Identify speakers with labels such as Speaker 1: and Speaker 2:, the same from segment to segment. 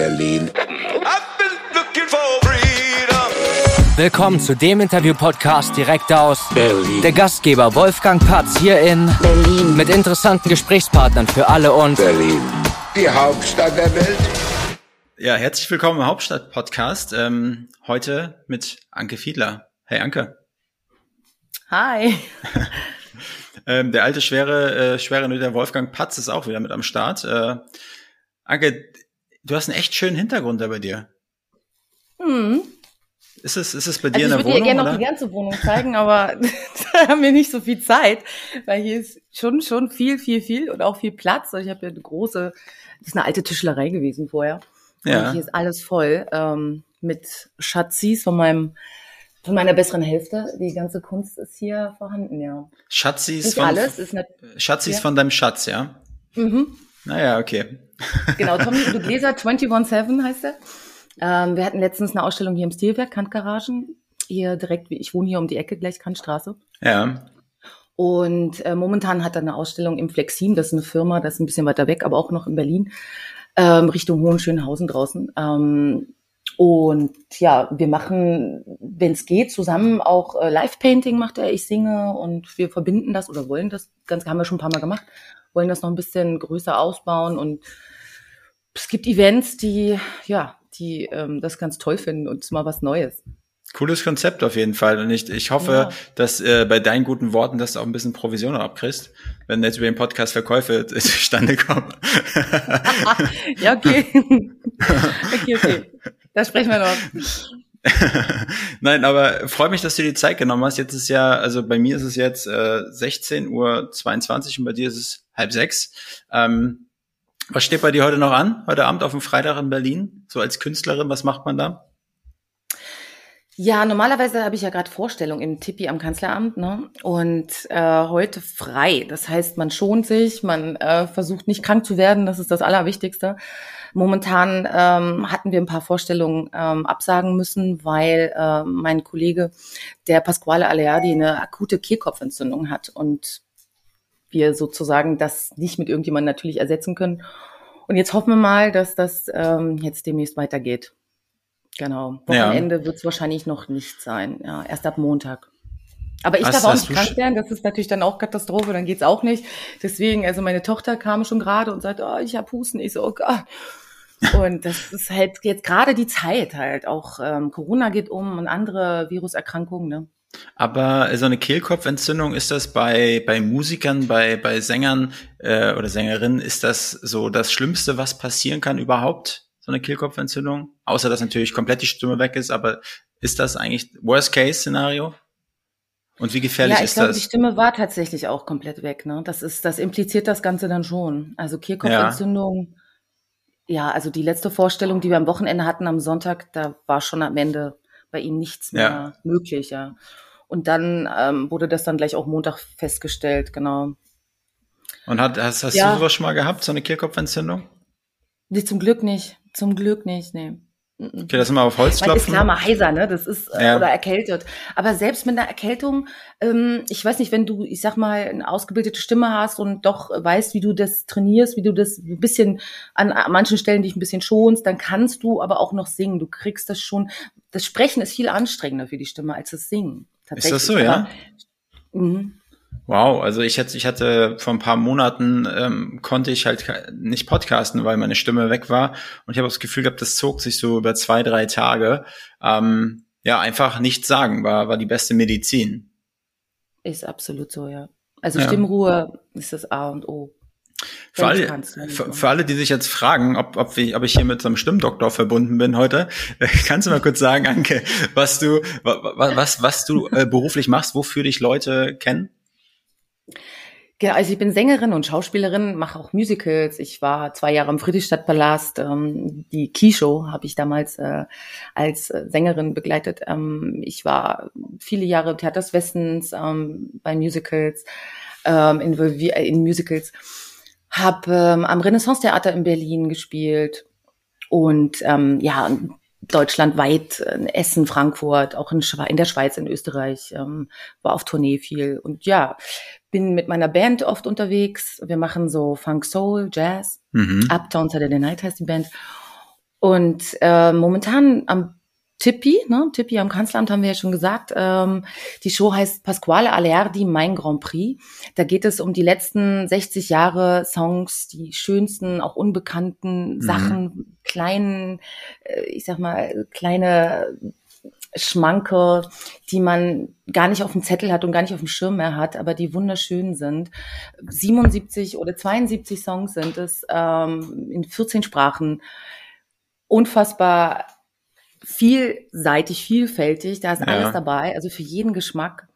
Speaker 1: Berlin.
Speaker 2: Willkommen zu dem Interview-Podcast direkt aus
Speaker 1: Berlin.
Speaker 2: Der Gastgeber Wolfgang Patz hier in
Speaker 3: Berlin.
Speaker 2: mit interessanten Gesprächspartnern für alle und
Speaker 1: Berlin. Die Hauptstadt der Welt.
Speaker 4: Ja, herzlich willkommen im Hauptstadt-Podcast. Ähm, heute mit Anke Fiedler. Hey Anke.
Speaker 3: Hi.
Speaker 4: Ähm, der alte schwere, äh, schwere der Wolfgang Patz ist auch wieder mit am Start. Äh, Anke, du hast einen echt schönen Hintergrund da bei dir.
Speaker 3: Hm.
Speaker 4: Ist es, ist es bei
Speaker 3: Also
Speaker 4: dir
Speaker 3: ich
Speaker 4: in
Speaker 3: würde
Speaker 4: der
Speaker 3: dir
Speaker 4: Wohnung?
Speaker 3: gerne noch die ganze Wohnung zeigen, aber da haben wir nicht so viel Zeit, weil hier ist schon schon viel, viel, viel und auch viel Platz. Ich habe ja eine große, das ist eine alte Tischlerei gewesen vorher.
Speaker 4: Ja.
Speaker 3: Und hier ist alles voll ähm, mit Schatzis von meinem von meiner besseren Hälfte. Die ganze Kunst ist hier vorhanden, ja.
Speaker 4: Schatzis
Speaker 3: Nicht
Speaker 4: von,
Speaker 3: alles, ist nicht,
Speaker 4: Schatzis
Speaker 3: Ja.
Speaker 4: von deinem Schatz, ja?
Speaker 3: mhm.
Speaker 4: Naja, okay.
Speaker 3: Genau, Tommy du Gläser 217 heißt er. Ähm, wir hatten letztens eine Ausstellung hier im Stilwerk, Kantgaragen. Hier direkt, wie ich wohne hier um die Ecke, gleich Kantstraße.
Speaker 4: Ja.
Speaker 3: Und äh, momentan hat er eine Ausstellung im Flexin, das ist eine Firma, das ist ein bisschen weiter weg, aber auch noch in Berlin, ähm, Richtung Hohenschönhausen draußen. Ähm, und ja, wir machen, wenn es geht, zusammen auch äh, Live-Painting macht er, ich singe und wir verbinden das oder wollen das, ganz haben wir schon ein paar Mal gemacht, wollen das noch ein bisschen größer ausbauen und es gibt Events, die, ja, die ähm, das ganz toll finden und es ist mal was Neues.
Speaker 4: Cooles Konzept auf jeden Fall. Und ich, ich hoffe,
Speaker 3: Ja.
Speaker 4: dass äh, bei deinen guten Worten, dass du auch ein bisschen Provision abkriegst, wenn jetzt über den Podcast Verkäufe zustande kommen.
Speaker 3: Ja, okay. okay, okay. Da sprechen wir noch.
Speaker 4: Nein, aber freut mich, dass du dir die Zeit genommen hast. Jetzt ist ja, also bei mir ist es jetzt äh, 16 Uhr 22 und bei dir ist es halb sechs. Ähm, was steht bei dir heute noch an? Heute Abend auf dem Freitag in Berlin? So als Künstlerin, was macht man da?
Speaker 3: Ja, normalerweise habe ich ja gerade Vorstellung im Tippi am Kanzleramt, ne? Und äh, heute frei. Das heißt, man schont sich, man äh, versucht nicht krank zu werden, das ist das Allerwichtigste. Momentan ähm, hatten wir ein paar Vorstellungen ähm, absagen müssen, weil äh, mein Kollege, der Pasquale Aleardi, eine akute Kehlkopfentzündung hat und wir sozusagen das nicht mit irgendjemandem natürlich ersetzen können. Und jetzt hoffen wir mal, dass das ähm, jetzt demnächst weitergeht. Genau.
Speaker 4: Ja.
Speaker 3: Wochenende wird es wahrscheinlich noch nicht sein. Ja, erst ab Montag. Aber ich
Speaker 4: Hast-
Speaker 3: darf auch nicht krank werden. Das ist natürlich dann auch Katastrophe. Dann geht's auch nicht. Deswegen, also meine Tochter kam schon gerade und sagte, oh, ich hab Husten. Ich so, oh Gott. Und das ist halt jetzt gerade die Zeit halt. Auch ähm, Corona geht um und andere Viruserkrankungen. Ne?
Speaker 4: Aber so eine Kehlkopfentzündung ist das bei bei Musikern, bei bei Sängern äh, oder Sängerinnen ist das so das Schlimmste, was passieren kann überhaupt? So eine Kehlkopfentzündung, außer dass natürlich komplett die Stimme weg ist. Aber ist das eigentlich Worst Case Szenario? Und wie gefährlich
Speaker 3: ja, ich
Speaker 4: ist
Speaker 3: glaube,
Speaker 4: das?
Speaker 3: die Stimme war tatsächlich auch komplett weg. Ne? Das ist, das impliziert das Ganze dann schon. Also Kehlkopfentzündung. Ja. Also die letzte Vorstellung, die wir am Wochenende hatten am Sonntag, da war schon am Ende bei ihm nichts mehr
Speaker 4: Ja.
Speaker 3: möglich. Ja. Und dann ähm, wurde das dann gleich auch Montag festgestellt. Genau.
Speaker 4: Und hat, hast, hast
Speaker 3: Ja.
Speaker 4: du sowas schon mal gehabt, so eine Kehlkopfentzündung?
Speaker 3: Nee, zum Glück nicht. Zum Glück nicht. Nee.
Speaker 4: Okay, das mal auf Holz
Speaker 3: Man ist
Speaker 4: klopfen.
Speaker 3: klar mal heiser, ne? Das ist äh,
Speaker 4: Ja.
Speaker 3: oder erkältet. Aber selbst mit einer Erkältung, ähm, ich weiß nicht, wenn du, ich sag mal, eine ausgebildete Stimme hast und doch weißt, wie du das trainierst, wie du das ein bisschen an, an manchen Stellen dich ein bisschen schonst, dann kannst du aber auch noch singen. Du kriegst das schon. Das Sprechen ist viel anstrengender für die Stimme als das Singen.
Speaker 4: Ist das so, ja?
Speaker 3: Aber, mhm.
Speaker 4: Wow, also ich hatte, ich hatte vor ein paar Monaten ähm, konnte ich halt nicht podcasten, weil meine Stimme weg war und ich habe das Gefühl gehabt, das zog sich so über zwei, drei Tage. Ähm, ja, einfach nichts sagen war war die beste Medizin.
Speaker 3: Ist absolut so, ja. Also
Speaker 4: Ja.
Speaker 3: Stimmruhe ist das A und O.
Speaker 4: Für alle, für, für alle, die sich jetzt fragen, ob, ob, ich, ob ich hier mit so einem Stimmdoktor verbunden bin heute, kannst du mal kurz sagen, Anke, was du, wa- wa- was, was du äh, beruflich machst, wofür dich Leute kennen?
Speaker 3: Genau, also ich bin Sängerin und Schauspielerin, mache auch Musicals. Ich war zwei Jahre im Friedrichstadtpalast. Ähm, die Key-Show habe ich damals äh, als äh, Sängerin begleitet. Ähm, ich war viele Jahre im Theater des Westens ähm, bei Musicals, ähm, involviert in Musicals. Habe ähm, am Renaissance-Theater in Berlin gespielt und ähm, ja deutschlandweit in Essen, Frankfurt, auch in, Schwe in der Schweiz, in Österreich, ähm, war auf Tournee viel und ja, bin mit meiner Band oft unterwegs. Wir machen so Funk Soul, Jazz,
Speaker 4: Mhm.
Speaker 3: Uptown Saturday Night heißt die Band. Und äh, momentan am Tippi, ne, Tippi am Kanzleramt haben wir ja schon gesagt. Ähm, die Show heißt Pasquale Aleardi, mein Grand Prix. Da geht es um die letzten 60 Jahre Songs, die schönsten, auch unbekannten mhm. Sachen, kleinen, äh, ich sag mal, kleine Schmanke, die man gar nicht auf dem Zettel hat und gar nicht auf dem Schirm mehr hat, aber die wunderschön sind. 77 oder 72 Songs sind es ähm, in 14 Sprachen. Unfassbar vielseitig, vielfältig. Da ist ja. alles dabei, also für jeden Geschmack.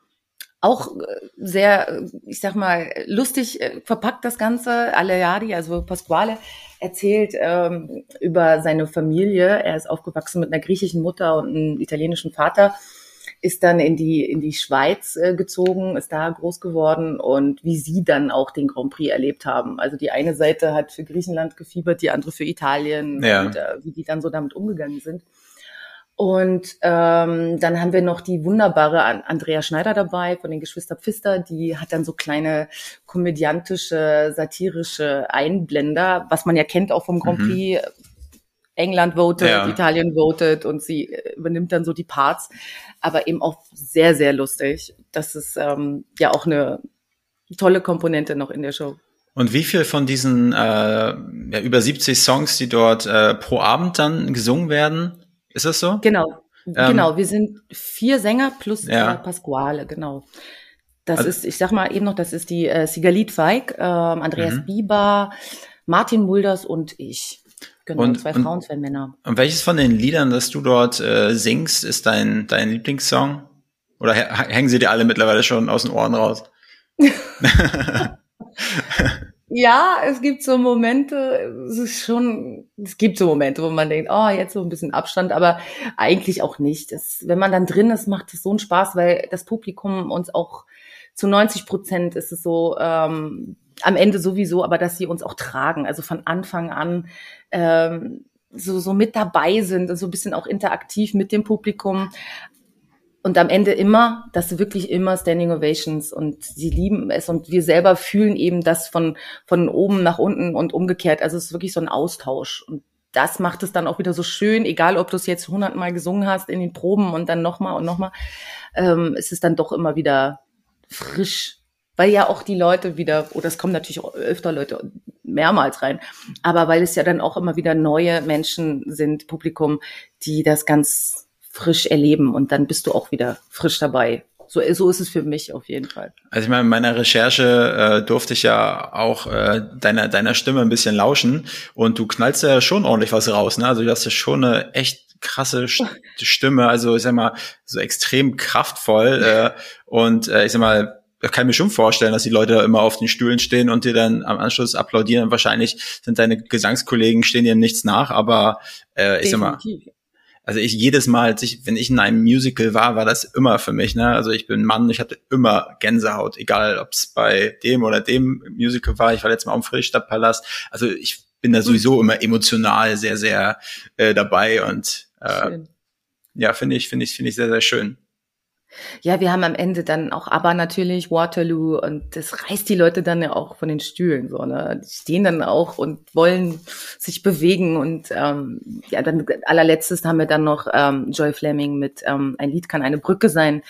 Speaker 3: Auch äh, sehr, äh, ich sag mal, lustig äh, verpackt das Ganze. Aleari, also Pasquale, erzählt ähm, über seine Familie. Er ist aufgewachsen mit einer griechischen Mutter und einem italienischen Vater, ist dann in die in die Schweiz äh, gezogen, ist da groß geworden und wie sie dann auch den Grand Prix erlebt haben. Also die eine Seite hat für Griechenland gefiebert, die andere für Italien ja. und äh, wie die dann so damit umgegangen sind. Und ähm, dann haben wir noch die wunderbare Andrea Schneider dabei von den Geschwister Pfister. Die hat dann so kleine komödiantische, satirische Einblender, was man ja kennt auch vom Grand mhm. Prix. Mhm. England votet, ja. Italien votet und sie äh, übernimmt dann so die Parts, aber eben auch sehr, sehr lustig. Das ist ähm, ja auch eine tolle Komponente noch in der Show.
Speaker 4: Und wie viel von diesen äh, ja, über 70 Songs, die dort äh, pro Abend dann gesungen werden, ist das so?
Speaker 3: Genau. Ähm, genau, wir sind vier Sänger plus ja. äh, Pasquale, genau. Das also, ist, ich sag mal eben noch, das ist die äh, Sigalit Feig, äh, Andreas mhm. Bieber, Martin Mulders und ich. Genau, und, zwei Frauen, zwei Männer.
Speaker 4: Und welches von den Liedern, das du dort äh, singst, ist dein, dein Lieblingssong? Oder hängen sie dir alle mittlerweile schon aus den Ohren raus?
Speaker 3: Ja, es gibt so Momente, es ist schon, es gibt so Momente, wo man denkt, oh, jetzt so ein bisschen Abstand, aber eigentlich auch nicht. Das, wenn man dann drin ist, macht es so einen Spaß, weil das Publikum uns auch zu 90 Prozent ist es so, ähm, am Ende sowieso, aber dass sie uns auch tragen, also von Anfang an ähm, so, so mit dabei sind, so ein bisschen auch interaktiv mit dem Publikum und am Ende immer, das wirklich immer Standing Ovations und sie lieben es und wir selber fühlen eben das von, von oben nach unten und umgekehrt. Also es ist wirklich so ein Austausch und das macht es dann auch wieder so schön, egal ob du es jetzt hundertmal gesungen hast in den Proben und dann nochmal und nochmal, ähm, es ist dann doch immer wieder frisch, weil ja auch die Leute wieder, oder es kommen natürlich auch öfter Leute mehrmals rein, aber weil es ja dann auch immer wieder neue Menschen sind, Publikum, die das ganz frisch erleben und dann bist du auch wieder frisch dabei. So, so ist es für mich auf jeden Fall.
Speaker 4: Also ich meine, in meiner Recherche äh, durfte ich ja auch äh, deiner, deiner Stimme ein bisschen lauschen und du knallst ja schon ordentlich was raus. Ne? Also du hast ja schon eine echt krasse Stimme, also ich sag mal, so extrem kraftvoll äh, und äh, ich sag mal, ich kann mir schon vorstellen, dass die Leute immer auf den Stühlen stehen und dir dann am Anschluss applaudieren. Wahrscheinlich sind deine Gesangskollegen stehen dir nichts nach, aber äh, ich Definitiv. sag mal, also ich jedes Mal, als ich, wenn ich in einem Musical war, war das immer für mich. Ne? Also ich bin Mann, ich hatte immer Gänsehaut, egal ob es bei dem oder dem Musical war. Ich war letztes Mal am Friedrichstadtpalast. Also ich bin da sowieso immer emotional sehr, sehr äh, dabei und äh, ja, finde ich, finde ich, finde ich sehr, sehr schön.
Speaker 3: Ja, wir haben am Ende dann auch aber natürlich Waterloo und das reißt die Leute dann ja auch von den Stühlen so, ne? Die stehen dann auch und wollen sich bewegen und ähm, ja, dann allerletztes haben wir dann noch ähm, Joy Fleming mit ähm, ein Lied kann eine Brücke sein.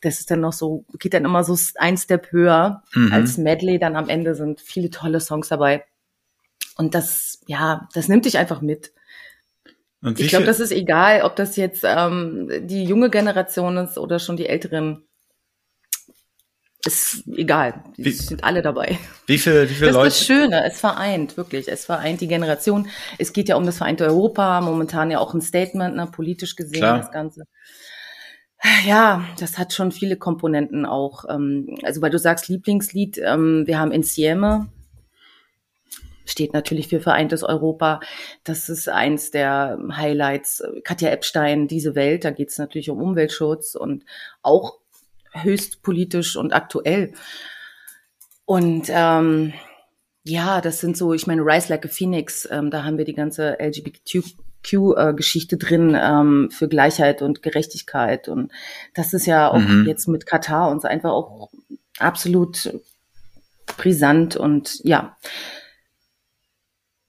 Speaker 3: Das ist dann noch so, geht dann immer so ein Step höher mhm. als Medley. Dann am Ende sind viele tolle Songs dabei. Und das, ja, das nimmt dich einfach mit ich glaube, das ist egal, ob das jetzt ähm, die junge Generation ist oder schon die älteren. Ist egal. Die wie, sind alle dabei.
Speaker 4: Wie viele, wie viele
Speaker 3: das
Speaker 4: Leute?
Speaker 3: Das ist das Schöne. Es vereint, wirklich. Es vereint die Generation. Es geht ja um das vereinte Europa. Momentan ja auch ein Statement, ne, politisch gesehen, Klar. das Ganze. Ja, das hat schon viele Komponenten auch. Ähm, also, weil du sagst Lieblingslied, ähm, wir haben Insieme, steht natürlich für vereintes Europa. Das ist eins der Highlights. Katja Epstein, diese Welt, da geht es natürlich um Umweltschutz und auch höchst politisch und aktuell. Und ähm, ja, das sind so, ich meine, Rise Like a Phoenix, ähm, da haben wir die ganze LGBTQ-Geschichte äh, drin ähm, für Gleichheit und Gerechtigkeit. Und das ist ja auch mhm. jetzt mit Katar uns einfach auch absolut brisant und ja,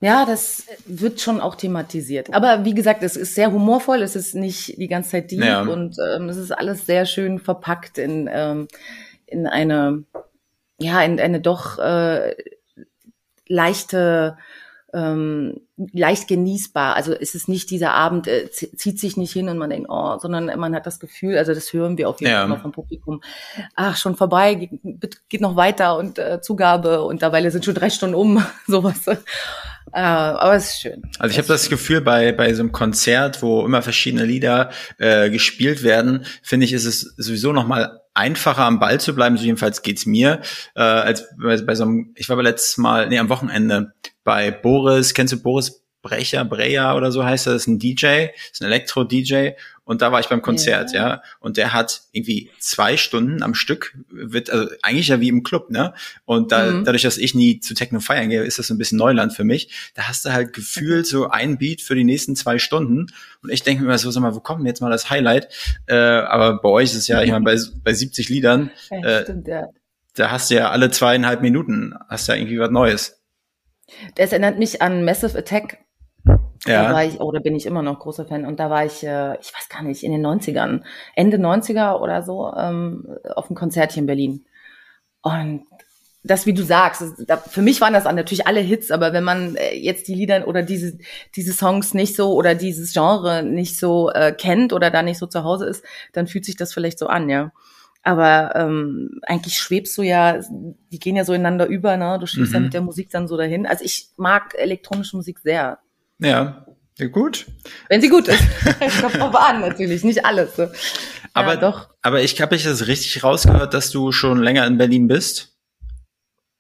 Speaker 3: Ja, das wird schon auch thematisiert. Aber wie gesagt, es ist sehr humorvoll, es ist nicht die ganze Zeit deep
Speaker 4: Ja.
Speaker 3: und ähm, es ist alles sehr schön verpackt in, ähm, in eine, ja, in eine doch äh, leichte, ähm, leicht genießbar. Also es ist nicht dieser Abend, äh, zi- zieht sich nicht hin und man denkt, oh, sondern man hat das Gefühl, also das hören wir auf jeden
Speaker 4: Ja.
Speaker 3: Fall noch vom Publikum, ach, schon vorbei, geht, geht noch weiter und äh, Zugabe und dabei sind schon drei Stunden um, sowas. Äh, aber es ist schön.
Speaker 4: Also ich habe das Gefühl, bei, bei so einem Konzert, wo immer verschiedene Lieder äh, gespielt werden, finde ich, ist es sowieso noch mal einfacher am Ball zu bleiben, so jedenfalls geht's mir, äh, als bei, bei so einem, ich war aber letztes Mal, nee, am Wochenende bei Boris, kennst du Boris Brecher, Breyer oder so heißt er, das ist ein DJ, ist ein Elektro-DJ und da war ich beim Konzert, ja.
Speaker 3: Ja.
Speaker 4: und der hat irgendwie zwei Stunden am Stück, wird, also eigentlich ja wie im Club, ne, und da,
Speaker 3: Mhm.
Speaker 4: dadurch, dass ich nie zu Techno feiern gehe, ist das so ein bisschen Neuland für mich, da hast du halt gefühlt so ein Beat für die nächsten zwei Stunden und ich denke mir immer so, sag mal, wo kommt denn jetzt mal das Highlight, äh, aber bei euch ist es ja, ich meine, bei, bei 70 Liedern,
Speaker 3: Ja,
Speaker 4: äh,
Speaker 3: stimmt, ja.
Speaker 4: da hast du ja alle zweieinhalb Minuten, hast ja irgendwie was Neues.
Speaker 3: Das erinnert mich an Massive Attack. Da war
Speaker 4: Ja,
Speaker 3: ich, oh, da bin ich immer noch großer Fan. Und da war ich, äh, ich weiß gar nicht, in den 90ern, Ende 90er oder so, ähm, auf einem Konzert hier in Berlin. Und das, wie du sagst, für mich waren das natürlich alle Hits, aber wenn man äh, jetzt die Lieder oder diese, diese Songs nicht so oder dieses Genre nicht so äh, kennt oder da nicht so zu Hause ist, dann fühlt sich das vielleicht so an, ja. Aber ähm, eigentlich schwebst du ja, die gehen ja so ineinander über, ne? Du schwebst ja
Speaker 4: Mhm.
Speaker 3: mit der Musik dann so dahin. Also ich mag elektronische Musik sehr.
Speaker 4: Ja, ja gut.
Speaker 3: Wenn sie gut ist. Kommt drauf an, natürlich, nicht alles. So.
Speaker 4: Aber
Speaker 3: ja, doch.
Speaker 4: Aber ich habe ich das richtig rausgehört, dass du schon länger in Berlin bist.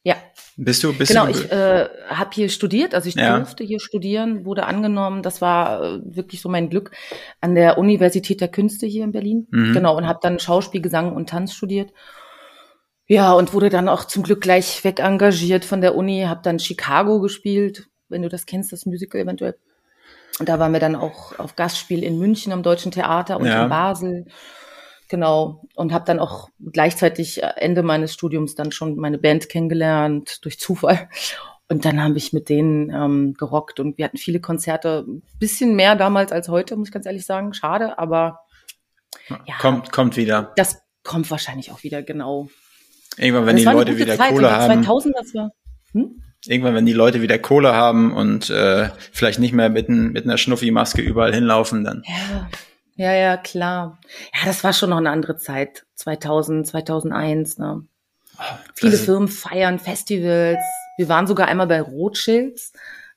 Speaker 3: Ja,
Speaker 4: Bist du? Bist
Speaker 3: genau.
Speaker 4: du,
Speaker 3: Ich äh, habe hier studiert, also ich
Speaker 4: Ja.
Speaker 3: durfte hier studieren, wurde angenommen. Das war äh, wirklich so mein Glück an der Universität der Künste hier in Berlin.
Speaker 4: Mhm.
Speaker 3: Genau, und habe dann Schauspiel, Gesang und Tanz studiert. Ja, und wurde dann auch zum Glück gleich weg engagiert von der Uni, habe dann Chicago gespielt, wenn du das kennst, das Musical eventuell. Und da waren wir dann auch auf Gastspiel in München am Deutschen Theater und
Speaker 4: Ja.
Speaker 3: in Basel. Genau. Und habe dann auch gleichzeitig äh, Ende meines Studiums dann schon meine Band kennengelernt, durch Zufall. Und dann habe ich mit denen ähm, gerockt und wir hatten viele Konzerte, ein bisschen mehr damals als heute, muss ich ganz ehrlich sagen. Schade, aber ja.
Speaker 4: kommt, kommt wieder.
Speaker 3: das kommt wahrscheinlich auch wieder, genau.
Speaker 4: Irgendwann, wenn die Leute wieder
Speaker 3: Zeit,
Speaker 4: Kohle haben.
Speaker 3: 2000 das war. Hm?
Speaker 4: Irgendwann, wenn die Leute wieder Kohle haben und äh, vielleicht nicht mehr mit, ein, mit einer Schnuffi-Maske überall hinlaufen, dann.
Speaker 3: Ja, ja, ja, klar. Ja, das war schon noch eine andere Zeit. 2000, 2001, ne? Viele
Speaker 4: das ist-
Speaker 3: Firmen feiern Festivals. Wir waren sogar einmal bei Rothschilds,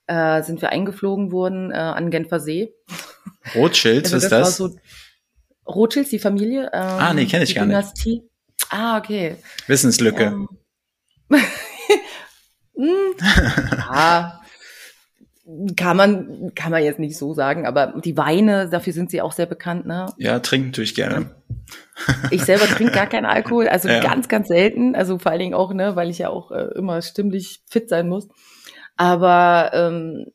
Speaker 3: äh, sind wir eingeflogen worden äh, an Genfer See.
Speaker 4: Rothschild,
Speaker 3: Also
Speaker 4: was ist das?
Speaker 3: so Rothschilds, die Familie. Ähm,
Speaker 4: Ah, nee, kenn ich gar nicht.
Speaker 3: Dynastie. Ah, okay.
Speaker 4: Wissenslücke.
Speaker 3: Ähm, hm, ja, kann man, kann man jetzt nicht so sagen, aber die Weine, dafür sind sie auch sehr bekannt, ne?
Speaker 4: Ja, trinken tue ich gerne.
Speaker 3: Ich selber trinke gar keinen Alkohol, also
Speaker 4: Ja.
Speaker 3: ganz, ganz selten. Also vor allen Dingen auch, ne, weil ich ja auch äh, immer stimmlich fit sein muss. Aber ähm,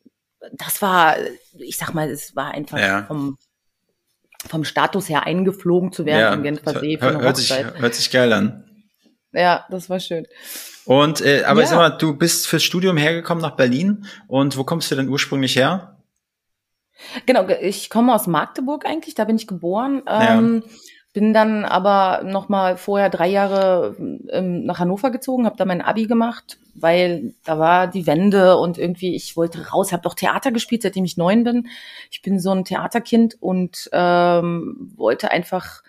Speaker 3: das war, ich sag mal, es war einfach
Speaker 4: Ja.
Speaker 3: vom, vom Status her eingeflogen zu werden
Speaker 4: Ja,
Speaker 3: am Genfer See
Speaker 4: hört, sich, hört sich geil an.
Speaker 3: Ja, das war schön.
Speaker 4: Und äh, aber
Speaker 3: Ja.
Speaker 4: sag mal, du bist fürs Studium hergekommen nach Berlin und wo kommst du denn ursprünglich her?
Speaker 3: Genau, ge- ich komme aus Magdeburg eigentlich, da bin ich geboren.
Speaker 4: Ja.
Speaker 3: Ähm, bin dann aber noch mal vorher drei Jahre ähm, nach Hannover gezogen, habe da mein Abi gemacht, weil da war die Wende und irgendwie ich wollte raus, habe doch Theater gespielt, seitdem ich neun bin. Ich bin so ein Theaterkind und ähm, wollte einfach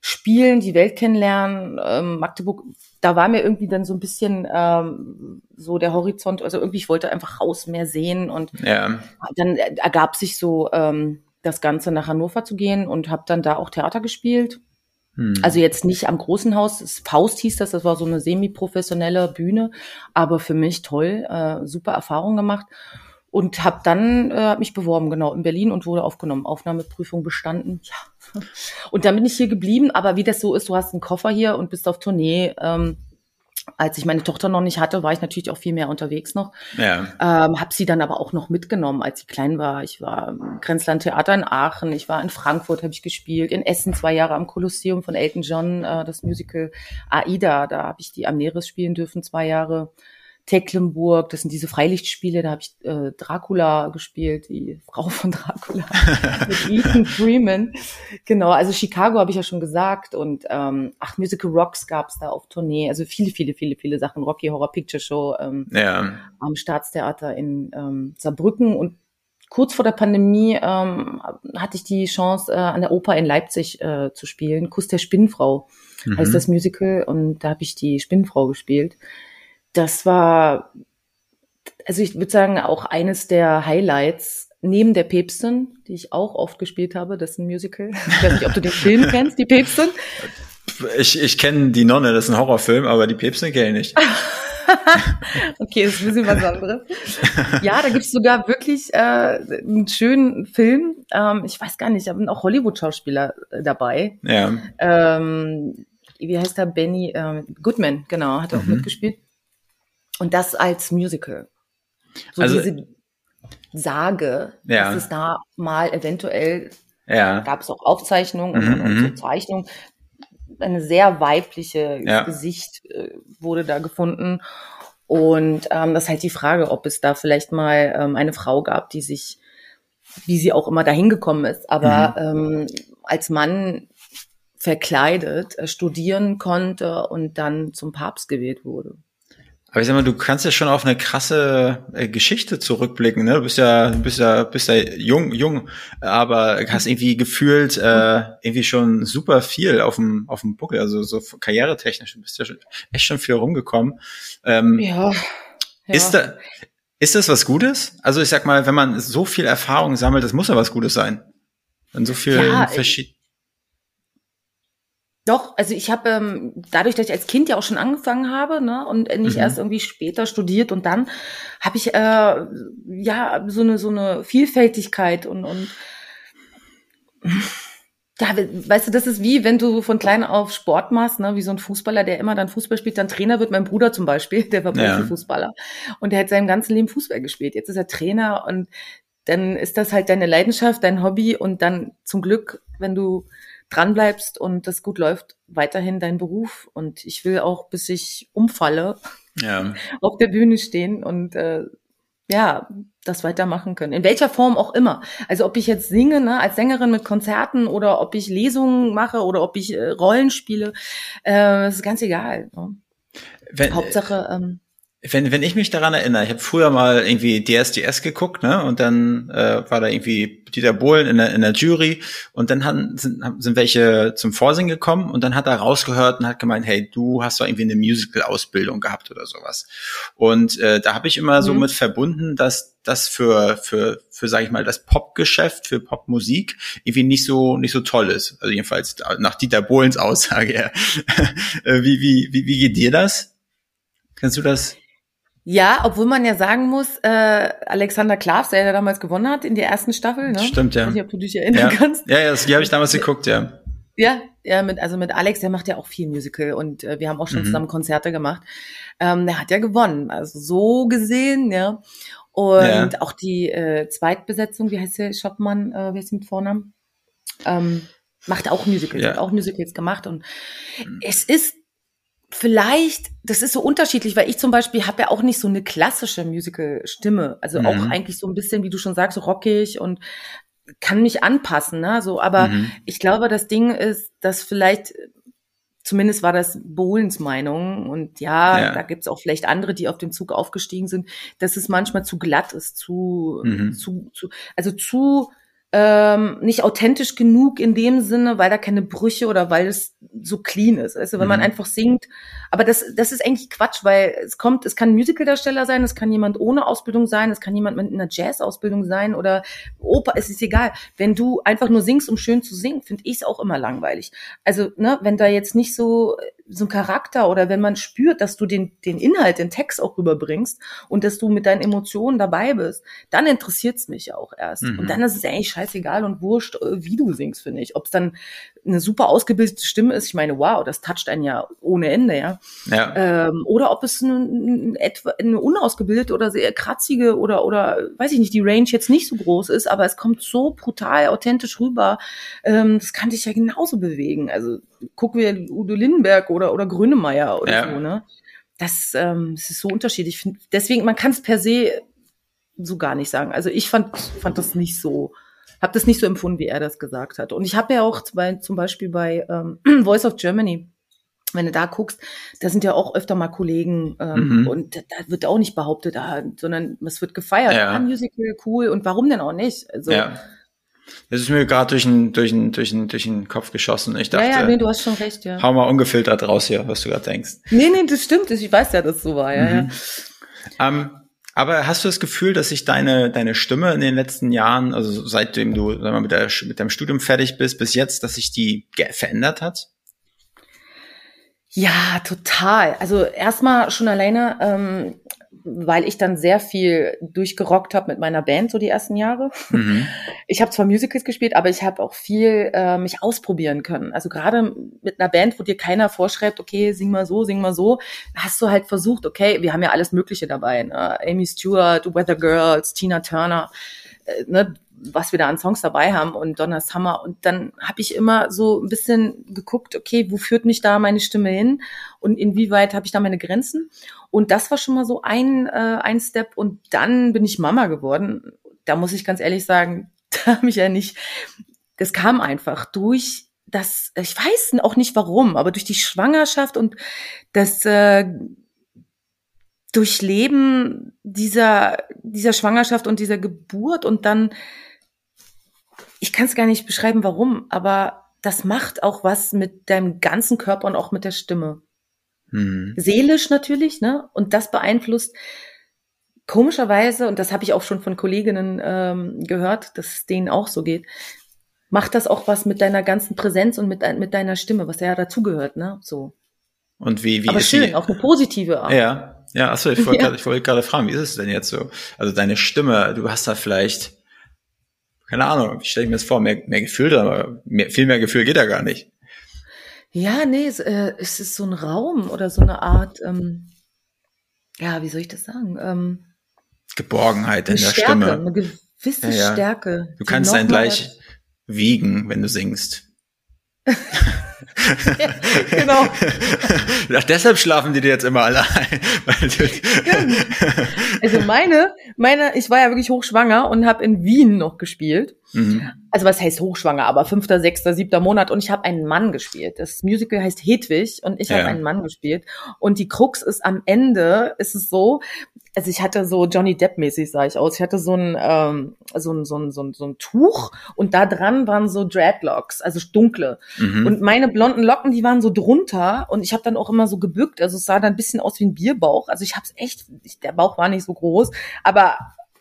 Speaker 3: spielen, die Welt kennenlernen. Ähm, Magdeburg, da war mir irgendwie dann so ein bisschen ähm, so der Horizont, also irgendwie ich wollte einfach raus, mehr sehen und
Speaker 4: Ja,
Speaker 3: dann ergab sich so ähm, das Ganze nach Hannover zu gehen und habe dann da auch Theater gespielt.
Speaker 4: hm.
Speaker 3: Also jetzt nicht am großen Haus, das Faust hieß das, das war so eine semi-professionelle Bühne, aber für mich toll, äh, super Erfahrung gemacht und habe dann äh, mich beworben genau in Berlin und wurde aufgenommen, Aufnahmeprüfung bestanden. Ja. Und dann bin ich hier geblieben, aber wie das so ist, du hast einen Koffer hier und bist auf Tournee. Ähm, als ich meine Tochter noch nicht hatte, war ich natürlich auch viel mehr unterwegs noch.
Speaker 4: ja,
Speaker 3: Ähm, habe sie dann aber auch noch mitgenommen, als sie klein war. Ich war im Grenzland Theater in Aachen, ich war in Frankfurt, habe ich gespielt, in Essen zwei Jahre am Kolosseum von Elton John, äh, das Musical Aida, da habe ich die Amneris spielen dürfen, zwei Jahre. Tecklenburg, das sind diese Freilichtspiele, da habe ich äh, Dracula gespielt, die Frau von Dracula mit Ethan Freeman. Genau, also Chicago habe ich ja schon gesagt und ähm, ach, Musical Rocks gab's da auf Tournee, also viele, viele, viele, viele Sachen, Rocky Horror Picture Show ähm,
Speaker 4: Ja.
Speaker 3: am Staatstheater in ähm, Saarbrücken und kurz vor der Pandemie ähm, hatte ich die Chance, äh, an der Oper in Leipzig äh, zu spielen. Kuss der Spinnenfrau heißt
Speaker 4: Mhm.
Speaker 3: das Musical und da habe ich die Spinnenfrau gespielt. Das war, also ich würde sagen, auch eines der Highlights neben der Päpstin, die ich auch oft gespielt habe. Das ist ein Musical. Ich weiß nicht, ob du den Film kennst, die Päpstin.
Speaker 4: Ich, ich kenne die Nonne, das ist ein Horrorfilm, aber die Päpstin kenne ich nicht.
Speaker 3: Okay, das ist ein bisschen was anderes. Ja, da gibt's sogar wirklich äh, einen schönen Film. Ähm, ich weiß gar nicht, da sind auch Hollywood-Schauspieler äh, dabei.
Speaker 4: Ja.
Speaker 3: Ähm, wie heißt der? Benny ähm, Goodman, genau, hat er auch
Speaker 4: Mhm.
Speaker 3: mitgespielt. Und das als Musical. So
Speaker 4: Also-
Speaker 3: diese Sage,
Speaker 4: Ja.
Speaker 3: dass es da mal eventuell,
Speaker 4: Ja.
Speaker 3: gab es auch Aufzeichnungen
Speaker 4: Mhm,
Speaker 3: und, und
Speaker 4: mhm.
Speaker 3: so Zeichnungen, eine sehr weibliche
Speaker 4: Ja.
Speaker 3: Gesicht äh, wurde da gefunden. Und ähm, das ist halt die Frage, ob es da vielleicht mal ähm, eine Frau gab, die sich, wie sie auch immer dahin gekommen ist, aber ähm, als Mann verkleidet äh, studieren konnte und dann zum Papst gewählt wurde.
Speaker 4: Aber ich sag mal, du kannst ja schon auf eine krasse äh, Geschichte zurückblicken, ne? Du bist ja, du bist ja, bist ja jung, jung, aber hast irgendwie gefühlt äh, irgendwie schon super viel auf dem auf dem Buckel, also so karrieretechnisch, du bist ja schon echt schon viel rumgekommen. Ähm,
Speaker 3: Ja. ja.
Speaker 4: Ist da, ist das was Gutes? Also ich sag mal, wenn man so viel Erfahrung sammelt, das muss ja was Gutes sein. Wenn so viel
Speaker 3: Ja,
Speaker 4: verschieden.
Speaker 3: Doch, also ich habe ähm, dadurch, dass ich als Kind ja auch schon angefangen habe, ne, und nicht
Speaker 4: Mhm.
Speaker 3: erst irgendwie später studiert und dann habe ich äh, ja so eine so eine Vielfältigkeit und und ja, we- weißt du, das ist wie wenn du von klein auf Sport machst, ne, wie so ein Fußballer, der immer dann Fußball spielt, dann Trainer wird. Mein Bruder zum Beispiel, der war
Speaker 4: Ja.
Speaker 3: Profifußballer und der hat sein ganzes Leben Fußball gespielt. Jetzt ist er Trainer und dann ist das halt deine Leidenschaft, dein Hobby und dann zum Glück, wenn du dran bleibst und das gut läuft, weiterhin dein Beruf. Und ich will auch, bis ich umfalle,
Speaker 4: Ja.
Speaker 3: auf der Bühne stehen und äh, ja, das weitermachen können. In welcher Form auch immer. Also ob ich jetzt singe, ne, als Sängerin mit Konzerten oder ob ich Lesungen mache oder ob ich äh, Rollen spiele, äh, das ist ganz egal. Ne?
Speaker 4: Wenn,
Speaker 3: Hauptsache, ähm,
Speaker 4: wenn, wenn ich mich daran erinnere, ich habe früher mal irgendwie DSDS geguckt, ne? Und dann äh, war da irgendwie Dieter Bohlen in der, in der Jury und dann haben, sind, sind welche zum Vorsingen gekommen und dann hat er rausgehört und hat gemeint, hey, du hast doch irgendwie eine Musical-Ausbildung gehabt oder sowas. Und äh, da habe ich immer so
Speaker 3: Mhm.
Speaker 4: mit verbunden, dass das für, für, für sage ich mal, das Popgeschäft, für Popmusik irgendwie nicht so, nicht so toll ist. Also jedenfalls nach Dieter Bohlens Aussage her. Äh, wie, wie, wie, wie geht dir das? Kannst du das?
Speaker 3: Ja, obwohl man ja sagen muss, äh, Alexander Klavs, der ja damals gewonnen hat in der ersten Staffel, ne?
Speaker 4: Stimmt, ja.
Speaker 3: Ich weiß nicht, ob du dich erinnern
Speaker 4: Ja,
Speaker 3: kannst.
Speaker 4: ja, ja das, die habe ich damals geguckt, ja.
Speaker 3: Ja, ja, mit, also mit Alex, der macht ja auch viel Musical und äh, wir haben auch schon
Speaker 4: Mhm.
Speaker 3: zusammen Konzerte gemacht. Ähm, der hat ja gewonnen, also so gesehen, ja. Und
Speaker 4: Ja.
Speaker 3: auch die äh, Zweitbesetzung, wie heißt der Schoppmann, äh, wie heißt sie mit Vornamen? Ähm, macht auch Musicals,
Speaker 4: Ja.
Speaker 3: hat auch Musicals gemacht und es ist vielleicht, das ist so unterschiedlich, weil ich zum Beispiel habe ja auch nicht so eine klassische Musical-Stimme, also auch
Speaker 4: Mhm.
Speaker 3: eigentlich so ein bisschen, wie du schon sagst, so rockig und kann mich anpassen, ne? So, aber
Speaker 4: Mhm.
Speaker 3: ich glaube, das Ding ist, dass vielleicht, zumindest war das Bohlens Meinung, und ja,
Speaker 4: Ja.
Speaker 3: da gibt's auch vielleicht andere, die auf den Zug aufgestiegen sind, dass es manchmal zu glatt ist, zu,
Speaker 4: Mhm.
Speaker 3: zu, zu also zu ähm, nicht authentisch genug in dem Sinne, weil da keine Brüche oder weil es so clean ist. Also wenn man
Speaker 4: Mhm.
Speaker 3: einfach singt, aber das, das ist eigentlich Quatsch, weil es kommt, es kann ein Musicaldarsteller sein, es kann jemand ohne Ausbildung sein, es kann jemand mit einer Jazz-Ausbildung sein oder Oper, es ist egal. Wenn du einfach nur singst, um schön zu singen, finde ich es auch immer langweilig. Also, ne, wenn da jetzt nicht so so ein Charakter oder wenn man spürt, dass du den, den Inhalt, den Text auch rüberbringst und dass du mit deinen Emotionen dabei bist, dann interessiert's mich auch erst.
Speaker 4: Mhm.
Speaker 3: Und dann ist es eigentlich scheißegal und wurscht, äh, wie du singst, finde ich. Ob es dann eine super ausgebildete Stimme ist, ich meine, wow, das toucht einen ja ohne Ende, ja.
Speaker 4: Ja.
Speaker 3: Ähm, oder ob es eine, eine, unausgebildete oder sehr kratzige oder, oder, weiß ich nicht, die Range jetzt nicht so groß ist, aber es kommt so brutal authentisch rüber. Ähm, das kann dich ja genauso bewegen. Also gucken wir Udo Lindenberg oder, oder Grönemeyer oder
Speaker 4: Ja.
Speaker 3: so, ne? das, ähm, das ist so unterschiedlich. Ich find, deswegen, man kann es per se so gar nicht sagen. Also ich fand, fand das nicht so, habe das nicht so empfunden, wie er das gesagt hat. Und ich habe ja auch bei, zum Beispiel bei ähm, Voice of Germany, wenn du da guckst, da sind ja auch öfter mal Kollegen ähm,
Speaker 4: Mhm.
Speaker 3: und da wird auch nicht behauptet, ah, sondern es wird gefeiert.
Speaker 4: Ja.
Speaker 3: Ah, Musical, cool. Und warum denn auch nicht? Also,
Speaker 4: Ja. Das ist mir gerade durch den, durch, den, durch, den, durch den Kopf geschossen. Ich
Speaker 3: ja,
Speaker 4: dachte,
Speaker 3: ja, nee, du hast schon recht, ja.
Speaker 4: hau mal ungefiltert raus hier, was du gerade denkst.
Speaker 3: Nee, nee, das stimmt. Ich weiß ja, dass es so war, ja, ja.
Speaker 4: Mhm. Ähm, aber hast du das Gefühl, dass sich deine, deine Stimme in den letzten Jahren, also seitdem du sag mal, mit, der, mit deinem Studium fertig bist, bis jetzt, dass sich die verändert hat?
Speaker 3: Ja, total. Also erstmal schon alleine, ähm, weil ich dann sehr viel durchgerockt habe mit meiner Band so die ersten Jahre.
Speaker 4: Mhm.
Speaker 3: Ich habe zwar Musicals gespielt, aber ich habe auch viel äh, mich ausprobieren können. Also gerade mit einer Band, wo dir keiner vorschreibt, okay, sing mal so, sing mal so, hast du halt versucht, okay, wir haben ja alles Mögliche dabei. Ne? Amy Stewart, Weather Girls, Tina Turner, äh, ne? Was wir da an Songs dabei haben und Donna Summer. Und dann habe ich immer so ein bisschen geguckt, okay, wo führt mich da meine Stimme hin und inwieweit habe ich da meine Grenzen? Und das war schon mal so ein, äh, ein Step. Und dann bin ich Mama geworden. Da muss ich ganz ehrlich sagen, da habe ich ja nicht, das kam einfach durch das, ich weiß auch nicht warum, aber durch die Schwangerschaft und das äh, Durchleben dieser, dieser Schwangerschaft und dieser Geburt und dann, ich kann es gar nicht beschreiben, warum, aber das macht auch was mit deinem ganzen Körper und auch mit der Stimme.
Speaker 4: Mhm.
Speaker 3: Seelisch natürlich, ne? Und das beeinflusst komischerweise, und das habe ich auch schon von Kolleginnen ähm, gehört, dass es denen auch so geht, macht das auch was mit deiner ganzen Präsenz und mit, mit deiner Stimme, was ja dazugehört, ne? So.
Speaker 4: Und wie, wie
Speaker 3: Aber
Speaker 4: ist
Speaker 3: schön,
Speaker 4: die?
Speaker 3: auf eine positive Art.
Speaker 4: Ja, ja, achso, ich wollte
Speaker 3: Ja.
Speaker 4: gerade ich wollte gerade fragen, wie ist es denn jetzt so? Also deine Stimme, du hast da vielleicht, keine Ahnung, wie stelle ich mir das vor, mehr, mehr Gefühl aber mehr, viel mehr Gefühl geht da gar nicht.
Speaker 3: Ja, nee, es, äh, es ist so ein Raum oder so eine Art, ähm, ja, wie soll ich das sagen? Ähm,
Speaker 4: Geborgenheit in der
Speaker 3: Stärke,
Speaker 4: Stimme.
Speaker 3: eine gewisse
Speaker 4: Ja, ja.
Speaker 3: Stärke.
Speaker 4: Du kannst dann gleich wiegen, wenn du singst.
Speaker 3: genau.
Speaker 4: Ach, deshalb schlafen die dir jetzt immer alle ein.
Speaker 3: Also meine, meine, ich war ja wirklich hochschwanger und habe in Wien noch gespielt.
Speaker 4: Mhm.
Speaker 3: Also was heißt hochschwanger, aber fünfter, sechster, siebter Monat und ich habe einen Mann gespielt. Das Musical heißt Hedwig und ich
Speaker 4: Ja.
Speaker 3: habe einen Mann gespielt. Und die Krux ist am Ende ist es so, also ich hatte so Johnny Depp mäßig sah ich aus. Ich hatte so ein ähm, so ein so ein so ein, so ein Tuch und da dran waren so Dreadlocks, also dunkle.
Speaker 4: Mhm.
Speaker 3: Und meine blonden Locken, die waren so drunter und ich habe dann auch immer so gebückt. Also es sah dann ein bisschen aus wie ein Bierbauch. Also ich habe es echt, ich, der Bauch war nicht so groß, aber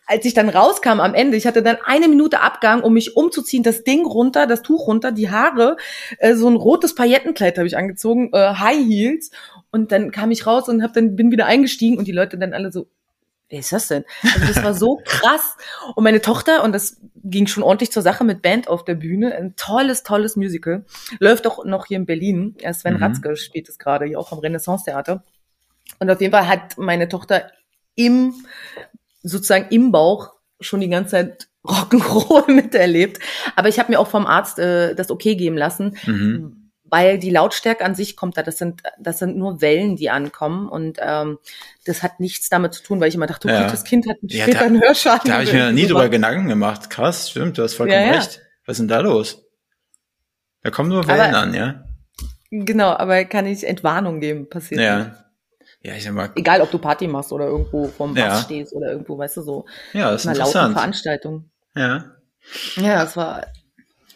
Speaker 3: als ich dann rauskam am Ende, ich hatte dann eine Minute Abgang, um mich umzuziehen, das Ding runter, das Tuch runter, die Haare, äh, so ein rotes Paillettenkleid habe ich angezogen, äh, High Heels und dann kam ich raus und hab dann bin wieder eingestiegen und die Leute dann alle so Wer ist das denn? Also das war so krass. Und meine Tochter, und das ging schon ordentlich zur Sache mit Band auf der Bühne, ein tolles, tolles Musical, läuft auch noch hier in Berlin. Sven
Speaker 4: Mhm.
Speaker 3: Ratzke spielt es gerade, hier auch am Renaissance-Theater. Und auf jeden Fall hat meine Tochter im, sozusagen im Bauch schon die ganze Zeit Rock'n'Roll miterlebt. Aber ich habe mir auch vom Arzt äh, das okay geben lassen,
Speaker 4: Mhm.
Speaker 3: weil die Lautstärke an sich kommt da. Das sind, das sind nur Wellen, die ankommen. Und ähm, das hat nichts damit zu tun, weil ich immer dachte, oh
Speaker 4: Ja.
Speaker 3: Das Kind hat
Speaker 4: Ja,
Speaker 3: später
Speaker 4: da-
Speaker 3: einen Hörschaden.
Speaker 4: Da habe ich mir noch nie drüber. Gedanken gemacht. Krass, stimmt, du hast vollkommen
Speaker 3: Ja, ja.
Speaker 4: recht. Was ist denn da los? Da kommen nur Wellen
Speaker 3: Aber-
Speaker 4: an, ja?
Speaker 3: Genau, aber kann ich Entwarnung geben, passiert nicht.
Speaker 4: Ja. Ich mal,
Speaker 3: Egal, ob du Party machst oder irgendwo vorm
Speaker 4: Ja.
Speaker 3: Bass stehst oder irgendwo, weißt du, so
Speaker 4: ja, das ist
Speaker 3: einer lauten. Veranstaltung.
Speaker 4: Ja.
Speaker 3: Ja, das war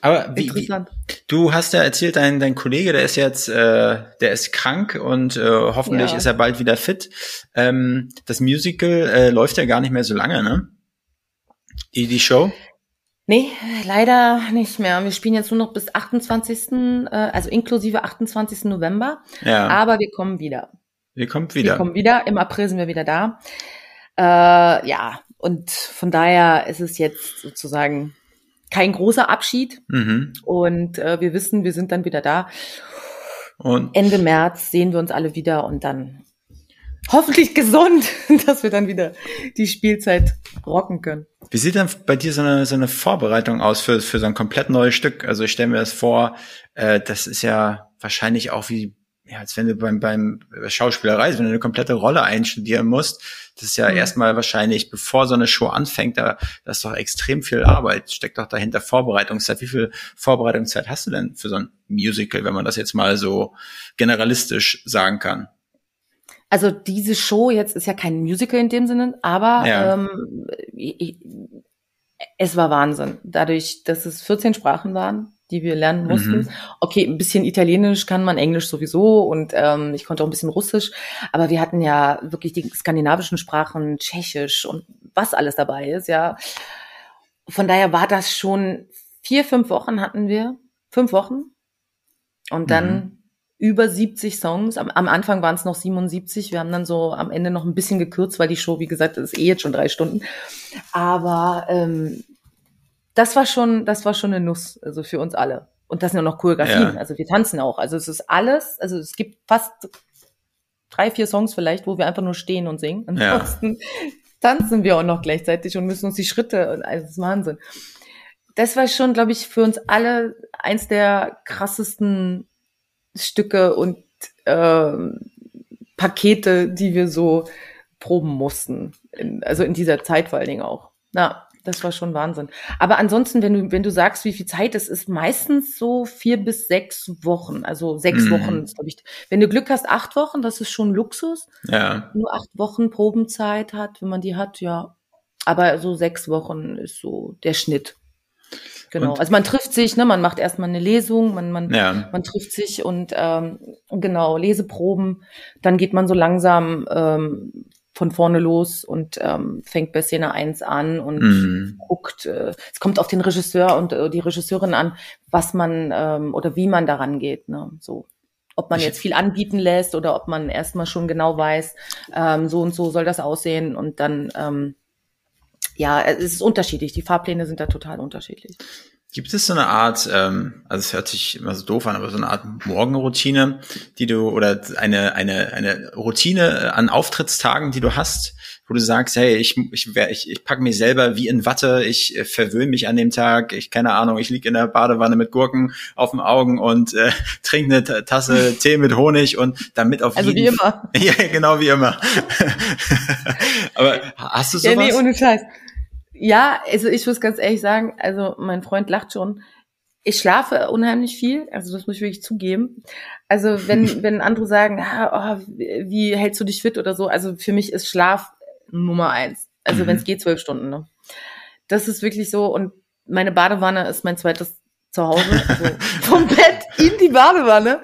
Speaker 4: Aber wie, wie,
Speaker 3: interessant.
Speaker 4: du hast ja erzählt, dein, dein Kollege, der ist jetzt, äh, der ist krank und äh, hoffentlich
Speaker 3: Ja.
Speaker 4: ist er bald wieder fit. Ähm, das Musical äh, läuft ja gar nicht mehr so lange, ne? Die, die Show?
Speaker 3: Nee, leider nicht mehr. Wir spielen jetzt nur noch bis 28., äh, also inklusive 28. November.
Speaker 4: Ja.
Speaker 3: Aber wir kommen wieder.
Speaker 4: Ihr kommt
Speaker 3: Wir
Speaker 4: wieder.
Speaker 3: kommen wieder. Im April sind wir wieder da. Äh, ja, und von daher ist es jetzt sozusagen kein großer Abschied.
Speaker 4: Mhm.
Speaker 3: Und äh, wir wissen, wir sind dann wieder da.
Speaker 4: Und
Speaker 3: Ende März sehen wir uns alle wieder und dann hoffentlich gesund, dass wir dann wieder die Spielzeit rocken können.
Speaker 4: wie sieht denn bei dir so eine, so eine Vorbereitung aus für, für so ein komplett neues Stück? Also ich stelle mir das vor, äh, das ist ja wahrscheinlich auch wie ja, als wenn du beim, beim Schauspielerei, wenn du eine komplette Rolle einstudieren musst, das ist ja mhm. erstmal wahrscheinlich, bevor so eine Show anfängt, da, da ist doch extrem viel Arbeit, steckt doch dahinter Vorbereitungszeit. Wie viel Vorbereitungszeit hast du denn für so ein Musical, wenn man das jetzt mal so generalistisch sagen kann?
Speaker 3: Also diese Show jetzt ist ja kein Musical in dem Sinne, aber ja. ähm, ich, es war Wahnsinn. Dadurch, dass es 14 Sprachen waren, die wir lernen mussten. Mhm. Okay, ein bisschen Italienisch kann man, Englisch sowieso und ähm, ich konnte auch ein bisschen Russisch, aber wir hatten ja wirklich die skandinavischen Sprachen, Tschechisch und was alles dabei ist, ja. Von daher war das schon vier, fünf Wochen hatten wir, fünf Wochen und dann mhm. Über 70 Songs. Am, am Anfang waren es noch 77. Wir haben dann so am Ende noch ein bisschen gekürzt, weil die Show, wie gesagt, ist eh jetzt schon drei Stunden. Aber ähm, das war schon, das war schon eine Nuss, also für uns alle. Und das sind ja noch Choreografien. Ja. Also wir tanzen auch. Also es ist alles, also es gibt fast drei, vier Songs vielleicht, wo wir einfach nur stehen und singen. Ansonsten ja. tanzen wir auch noch gleichzeitig und müssen uns die Schritte, also das ist Wahnsinn. Das war schon, glaube ich, für uns alle eins der krassesten Stücke und äh, Pakete, die wir so proben mussten. In, also in dieser Zeit vor allen Dingen auch. Na, das war schon Wahnsinn. Aber ansonsten, wenn du, wenn du sagst, wie viel Zeit es ist, meistens so vier bis sechs Wochen. Also sechs mm. Wochen, glaube ich. Wenn du Glück hast, acht Wochen, das ist schon Luxus. Ja. Nur acht Wochen Probenzeit hat, wenn man die hat, ja. Aber so sechs Wochen ist so der Schnitt. Genau. Und also man trifft sich, ne, man macht erstmal eine Lesung, man, man, ja. man trifft sich und ähm, genau, Leseproben, dann geht man so langsam ähm, von vorne los und ähm, fängt bei Szene 1 an und mhm. guckt, äh, es kommt auf den Regisseur und äh, die Regisseurin an, was man ähm, oder wie man daran geht. Ne? So. Ob man jetzt viel anbieten lässt oder ob man erstmal schon genau weiß, ähm, so und so soll das aussehen und dann ähm, ja, es ist unterschiedlich. Die Fahrpläne sind da total unterschiedlich.
Speaker 4: Gibt es so eine Art, ähm, also es hört sich immer so doof an, aber so eine Art Morgenroutine, die du oder eine eine eine Routine an Auftrittstagen, die du hast, wo du sagst, hey, ich ich ich, ich pack mich selber wie in Watte, ich äh, verwöhne mich an dem Tag, ich keine Ahnung, ich lieg in der Badewanne mit Gurken auf den Augen und äh, trinke eine Tasse Tee mit Honig und damit auf
Speaker 3: also jeden wie immer.
Speaker 4: ja, genau wie immer. aber hast du sowas? Ja, nee,
Speaker 3: ohne Scheiß. Ja, also ich muss ganz ehrlich sagen, also mein Freund lacht schon. Ich schlafe unheimlich viel, also das muss ich wirklich zugeben. Also wenn, wenn andere sagen, ah, oh, wie hältst du dich fit oder so, also für mich ist Schlaf Nummer eins. Also mhm. wenn es geht, zwölf Stunden. Ne? Das ist wirklich so und meine Badewanne ist mein zweites zu Hause, also vom Bett in die Badewanne.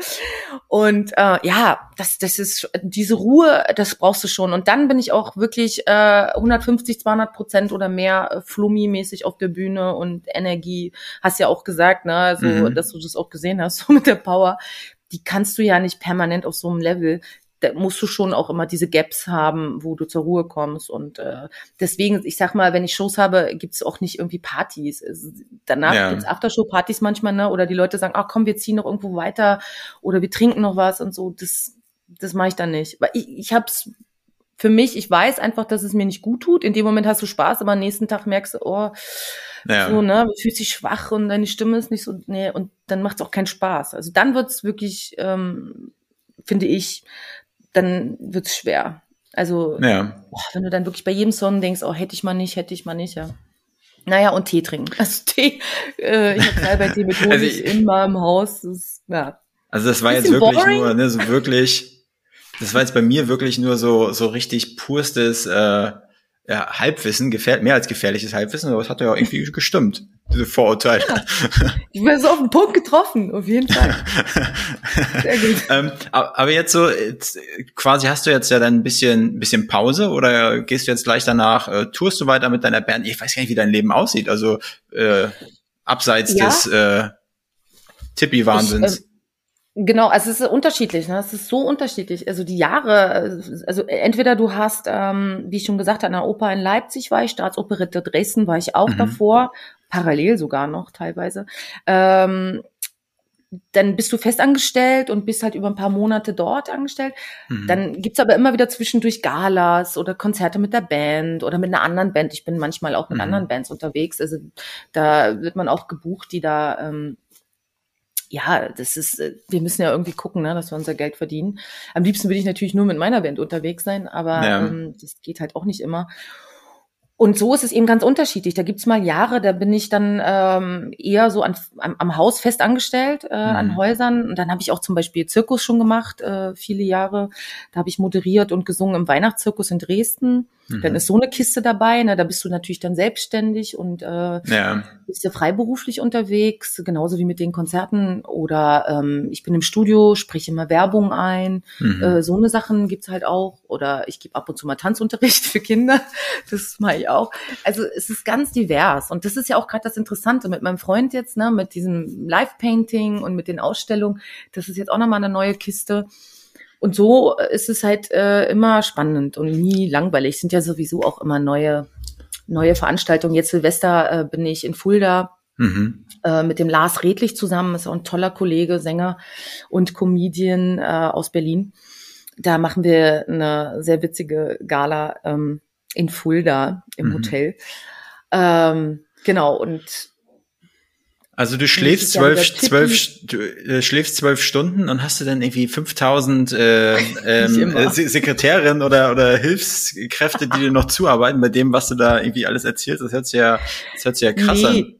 Speaker 3: Und äh, ja, das, das ist diese Ruhe, das brauchst du schon. Und dann bin ich auch wirklich äh, 150, 200 Prozent oder mehr äh, Flummi-mäßig auf der Bühne und Energie. Hast ja auch gesagt, ne, so, mhm. dass du das auch gesehen hast, so mit der Power. Die kannst du ja nicht permanent auf so einem Level da musst du schon auch immer diese Gaps haben, wo du zur Ruhe kommst. Und äh, deswegen, ich sag mal, wenn ich Shows habe, gibt's auch nicht irgendwie Partys. Es, danach ja. gibt's Aftershow-Partys manchmal, ne? Oder die Leute sagen, ach komm, wir ziehen noch irgendwo weiter oder wir trinken noch was und so. Das, das mache ich dann nicht. Weil ich, ich hab's für mich, ich weiß einfach, dass es mir nicht gut tut. In dem Moment hast du Spaß, aber am nächsten Tag merkst du, oh, ja. so, ne, du fühlst dich schwach und deine Stimme ist nicht so, nee, und dann macht's auch keinen Spaß. Also dann wird's wirklich, ähm, finde ich, dann wird's schwer. Also, ja. boah, wenn du dann wirklich bei jedem Song denkst, oh, hätte ich mal nicht, hätte ich mal nicht, ja. Naja, und Tee trinken. Also Tee, äh, ich habe selber Tee mit Honig also ich, immer im Haus. Das, ja.
Speaker 4: Also das war jetzt wirklich boring. nur, ne, so wirklich, das war jetzt bei mir wirklich nur so, so richtig purstes äh, ja, Halbwissen, gefähr mehr als gefährliches Halbwissen, aber es hat ja auch irgendwie gestimmt, diese Vorurteile. Ja,
Speaker 3: ich bin so auf den Punkt getroffen, auf jeden Fall.
Speaker 4: Sehr gut. ähm, aber jetzt so, jetzt, quasi hast du jetzt ja dann ein bisschen, bisschen Pause oder gehst du jetzt gleich danach, äh, tourst du weiter mit deiner Band? Ich weiß gar nicht, wie dein Leben aussieht, also äh, abseits ja. des äh, Tippi-Wahnsinns.
Speaker 3: Äh, Genau, also es ist unterschiedlich, ne? Es ist so unterschiedlich. Also die Jahre, also entweder du hast, ähm, wie ich schon gesagt habe, an der Oper in Leipzig war ich, Staatsoperette Dresden war ich auch mhm. davor, parallel sogar noch teilweise. Ähm, dann bist du festangestellt und bist halt über ein paar Monate dort angestellt. Mhm. Dann gibt's aber immer wieder zwischendurch Galas oder Konzerte mit der Band oder mit einer anderen Band. Ich bin manchmal auch mit mhm. anderen Bands unterwegs. Also da wird man auch gebucht, die da ähm, ja, das ist, äh, wir müssen ja irgendwie gucken, ne, dass wir unser Geld verdienen. Am liebsten würde ich natürlich nur mit meiner Band unterwegs sein, aber
Speaker 4: Ja.
Speaker 3: ähm, das geht halt auch nicht immer. Und so ist es eben ganz unterschiedlich. Da gibt's mal Jahre, da bin ich dann ähm, eher so an, am, am Haus fest angestellt, äh, an Häusern. Und dann habe ich auch zum Beispiel Zirkus schon gemacht, äh, viele Jahre. Da habe ich moderiert und gesungen im Weihnachtszirkus in Dresden. Dann ist so eine Kiste dabei, ne? da bist du natürlich dann selbstständig und äh,
Speaker 4: Ja.
Speaker 3: bist ja freiberuflich unterwegs, genauso wie mit den Konzerten. Oder ähm, ich bin im Studio, spreche immer Werbung ein.
Speaker 4: Mhm.
Speaker 3: Äh, so eine Sachen gibt's halt auch. Oder ich gebe ab und zu mal Tanzunterricht für Kinder. Das mache ich auch. Also es ist ganz divers. Und das ist ja auch gerade das Interessante mit meinem Freund jetzt, ne, mit diesem Live-Painting und mit den Ausstellungen. Das ist jetzt auch nochmal eine neue Kiste. Und so ist es halt äh, immer spannend und nie langweilig. Es sind ja sowieso auch immer neue, neue Veranstaltungen. Jetzt Silvester äh, bin ich in Fulda
Speaker 4: Mhm.
Speaker 3: äh, mit dem Lars Redlich zusammen, ist auch ein toller Kollege, Sänger und Comedian äh, aus Berlin. Da machen wir eine sehr witzige Gala ähm, in Fulda im
Speaker 4: Mhm.
Speaker 3: Hotel. Ähm, genau, und
Speaker 4: Also du schläfst zwölf, zwölf, du äh, schläfst zwölf Stunden und hast du dann irgendwie 5000 äh, ähm, äh, Se- Sekretärinnen oder oder Hilfskräfte, die dir noch zuarbeiten bei dem, was du da irgendwie alles erzählst. Das hört sich ja, das hört sich ja krass an.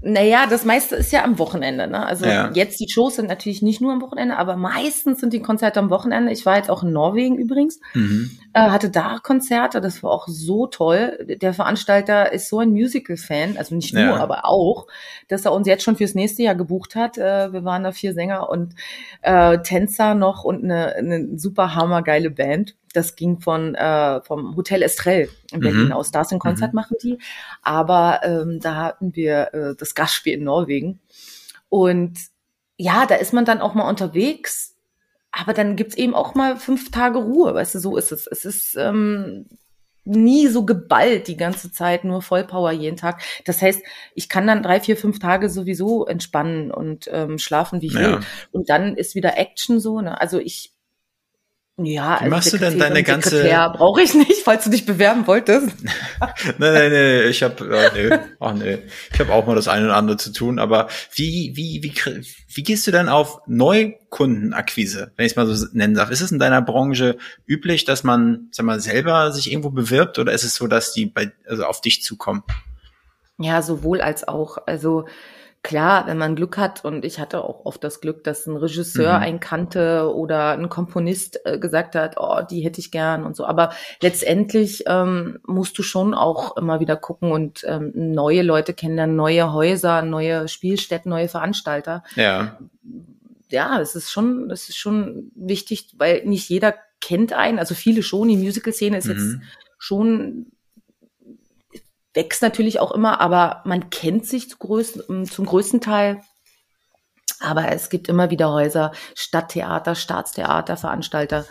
Speaker 3: Naja, das meiste ist ja am Wochenende. Ne? Also
Speaker 4: Ja.
Speaker 3: jetzt die Shows sind natürlich nicht nur am Wochenende, aber meistens sind die Konzerte am Wochenende. Ich war jetzt auch in Norwegen übrigens,
Speaker 4: Mhm.
Speaker 3: äh, hatte da Konzerte, das war auch so toll. Der Veranstalter ist so ein Musical-Fan, also nicht nur,
Speaker 4: Ja.
Speaker 3: aber auch, dass er uns jetzt schon fürs nächste Jahr gebucht hat. Äh, wir waren da vier Sänger und äh, Tänzer noch und eine, eine super hammergeile Band. Das ging von äh, vom Hotel Estrell in Berlin
Speaker 4: Mhm.
Speaker 3: aus. Da ist ein Konzert machen die. Aber ähm, da hatten wir äh, das Gastspiel in Norwegen. Und ja, da ist man dann auch mal unterwegs. Aber dann gibt's eben auch mal fünf Tage Ruhe, weißt du, so ist es. Es ist ähm, nie so geballt die ganze Zeit, nur Vollpower jeden Tag. Das heißt, ich kann dann drei, vier, fünf Tage sowieso entspannen und ähm, schlafen, wie ich
Speaker 4: Ja.
Speaker 3: will. Und dann ist wieder Action so. Ne? Also ich, ja,
Speaker 4: Wie machst du denn deine ganze-
Speaker 3: brauche ich nicht, falls du dich bewerben wolltest.
Speaker 4: Nein, nein, nein, ich habe äh, nee, ach nee, ich habe auch mal das eine oder andere zu tun, aber wie wie wie wie gehst du denn auf Neukundenakquise, wenn ich es mal so nennen darf? Ist es in deiner Branche üblich, dass man, sag mal, selber sich irgendwo bewirbt oder ist es so, dass die bei also auf dich zukommen?
Speaker 3: Ja, sowohl als auch. Also klar, wenn man Glück hat und ich hatte auch oft das Glück, dass ein Regisseur
Speaker 4: Mhm.
Speaker 3: einen kannte oder ein Komponist äh, gesagt hat, oh, die hätte ich gern und so. Aber letztendlich ähm, musst du schon auch immer wieder gucken und ähm, neue Leute kennenlernen, neue Häuser, neue Spielstätten, neue Veranstalter.
Speaker 4: Ja,
Speaker 3: Ja, es ist schon, es ist schon wichtig, weil nicht jeder kennt einen. Also viele schon. Die Musical-Szene ist jetzt
Speaker 4: Mhm.
Speaker 3: schon wächst natürlich auch immer, aber man kennt sich zu größten, zum größten Teil. Aber es gibt immer wieder Häuser, Stadttheater, Staatstheater, Veranstalter,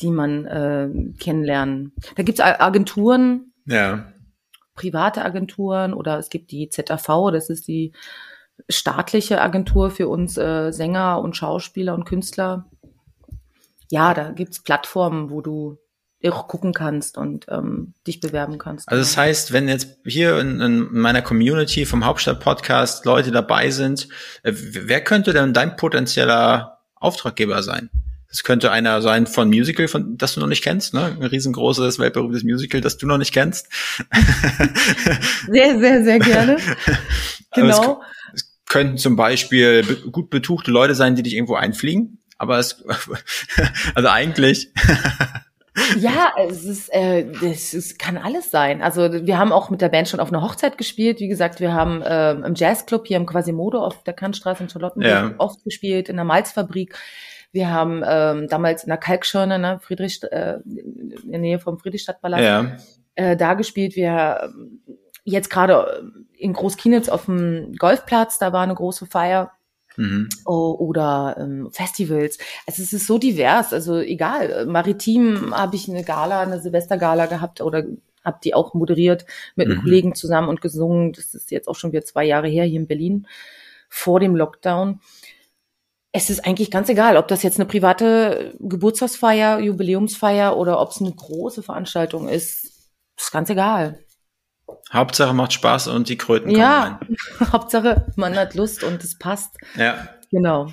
Speaker 3: die man äh, kennenlernen. Da gibt es Agenturen,
Speaker 4: ja,
Speaker 3: private Agenturen oder es gibt die ZAV, das ist die staatliche Agentur für uns äh, Sänger und Schauspieler und Künstler. Ja, da gibt's Plattformen, wo du auch gucken kannst und ähm, dich bewerben kannst.
Speaker 4: Also das heißt, wenn jetzt hier in, in meiner Community vom Hauptstadt-Podcast Leute dabei sind, äh, wer könnte denn dein potenzieller Auftraggeber sein? Das könnte einer sein von Musical, von das du noch nicht kennst, ne? Ein riesengroßes, weltberühmtes Musical, das du noch nicht kennst.
Speaker 3: Sehr, sehr, sehr gerne.
Speaker 4: Aber es
Speaker 3: genau.
Speaker 4: Könnten zum Beispiel be gut betuchte Leute sein, die dich irgendwo einfliegen. Aber es, also eigentlich,
Speaker 3: Ja, es ist, äh, das ist, kann alles sein. Also wir haben auch mit der Band schon auf einer Hochzeit gespielt. Wie gesagt, wir haben äh, im Jazzclub hier im Quasimodo auf der Kantstraße in Charlottenburg
Speaker 4: Ja.
Speaker 3: oft gespielt, in der Malzfabrik. Wir haben ähm, damals in der Kalkschirne, ne, Friedrich, äh, in der Nähe vom Friedrichstadtpalast,
Speaker 4: ja,
Speaker 3: äh, da gespielt. Wir ähm, jetzt gerade in Großkienitz auf dem Golfplatz, da war eine große Feier.
Speaker 4: Mhm.
Speaker 3: Oder ähm, Festivals. Also es ist so divers. Also egal. äh, Maritim habe ich eine Gala, eine Silvestergala gehabt oder habe die auch moderiert mit einem
Speaker 4: Mhm.
Speaker 3: Kollegen zusammen und gesungen. Das ist jetzt auch schon wieder zwei Jahre her hier in Berlin vor dem Lockdown. Es ist eigentlich ganz egal, ob das jetzt eine private Geburtstagsfeier, Jubiläumsfeier oder ob es eine große Veranstaltung ist. Ist ganz egal.
Speaker 4: Hauptsache macht Spaß und die Kröten kommen
Speaker 3: Ja,
Speaker 4: rein.
Speaker 3: Hauptsache man hat Lust und es passt.
Speaker 4: Ja.
Speaker 3: Genau.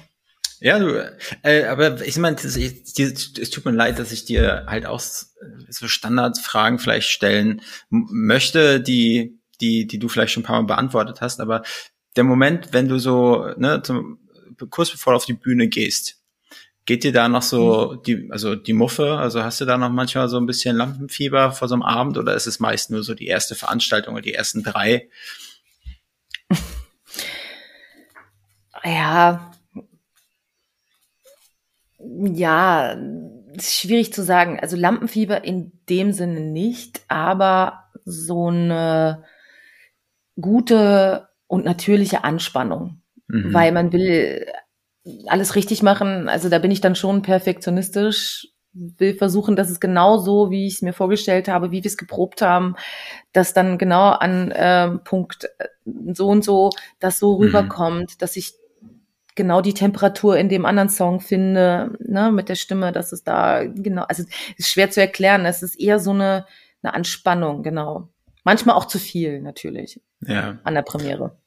Speaker 4: Ja, du, äh, aber ich meine, es, tut mir leid, dass ich dir halt auch so Standardfragen vielleicht stellen möchte, die, die, die du vielleicht schon ein paar Mal beantwortet hast, aber der Moment, wenn du so, ne, zum, kurz bevor du auf die Bühne gehst, geht dir da noch so mhm. die, also die Muffe, also hast du da noch manchmal so ein bisschen Lampenfieber vor so einem Abend oder ist es meist nur so die erste Veranstaltung oder die ersten drei?
Speaker 3: Ja, ja, schwierig zu sagen. Also Lampenfieber in dem Sinne nicht, aber so eine gute und natürliche Anspannung, mhm. weil man will alles richtig machen. Also da bin ich dann schon perfektionistisch, will versuchen, dass es genau so, wie ich es mir vorgestellt habe, wie wir es geprobt haben, dass dann genau an äh, Punkt so und so das so mhm. rüberkommt, dass ich genau die Temperatur in dem anderen Song finde, ne, mit der Stimme, dass es da genau, also ist schwer zu erklären. Es ist eher so eine, eine Anspannung, genau. Manchmal auch zu viel, natürlich.
Speaker 4: Ja.
Speaker 3: An der Premiere.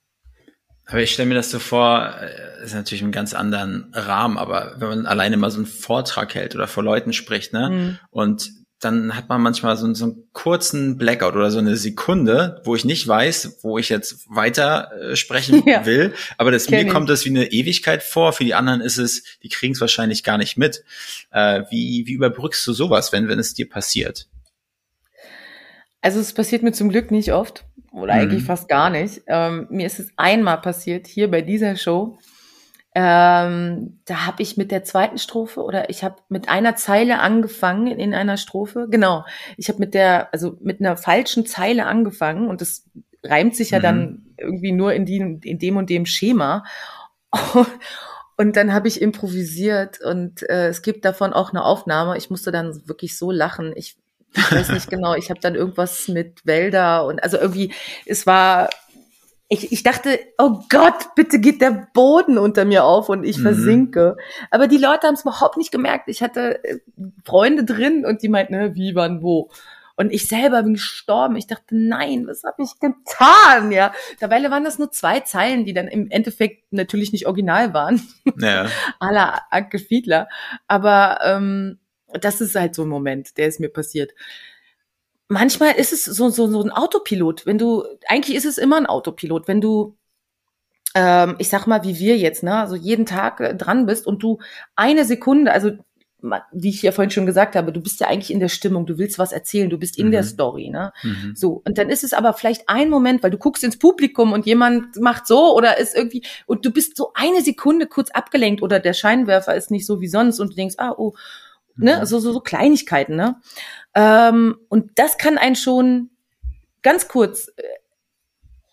Speaker 4: Aber ich stelle mir das so vor, äh, ist natürlich ein ganz anderen Rahmen, aber wenn man alleine mal so einen Vortrag hält oder vor Leuten spricht, ne, mhm. und dann hat man manchmal so, so einen kurzen Blackout oder so eine Sekunde, wo ich nicht weiß, wo ich jetzt weiter äh, sprechen ja. will. Aber das, mir ich. kommt das wie eine Ewigkeit vor. Für die anderen ist es, die kriegen es wahrscheinlich gar nicht mit. Äh, wie, wie überbrückst du sowas, wenn, wenn es dir passiert?
Speaker 3: Also es passiert mir zum Glück nicht oft oder mhm. eigentlich fast gar nicht. Ähm, mir ist es einmal passiert hier bei dieser Show. Ähm, da habe ich mit der zweiten Strophe oder ich habe mit einer Zeile angefangen in einer Strophe. Genau, ich habe mit der, also mit einer falschen Zeile angefangen und das reimt sich ja mhm. dann irgendwie nur in, die, in dem und dem Schema. Und dann habe ich improvisiert und äh, es gibt davon auch eine Aufnahme. Ich musste dann wirklich so lachen. Ich, ich weiß nicht genau, ich habe dann irgendwas mit Wälder und also irgendwie, es war ich, ich dachte, oh Gott, bitte geht der Boden unter mir auf und ich mhm. versinke. Aber die Leute haben es überhaupt nicht gemerkt. Ich hatte äh, Freunde drin und die meinten, ne, wie, wann, wo. Und ich selber bin gestorben. Ich dachte, nein, was habe ich getan? Ja, dabei waren das nur zwei Zeilen, die dann im Endeffekt natürlich nicht original waren. Ja. Aller Anke Fiedler. Aber ähm, das ist halt so ein Moment, der ist mir passiert manchmal ist es so, so, so ein Autopilot. Wenn du, eigentlich ist es immer ein Autopilot, wenn du, ähm, ich sag mal, wie wir jetzt, ne, also jeden Tag äh, dran bist und du eine Sekunde, also wie ich ja vorhin schon gesagt habe, du bist ja eigentlich in der Stimmung, du willst was erzählen, du bist in mhm. der Story, ne? Mhm. So. Und dann ist es aber vielleicht ein Moment, weil du guckst ins Publikum und jemand macht so oder ist irgendwie, und du bist so eine Sekunde kurz abgelenkt oder der Scheinwerfer ist nicht so wie sonst und du denkst, ah, oh, ne, mhm. so, so, so Kleinigkeiten, ne? Ähm, und das kann einen schon ganz kurz, äh,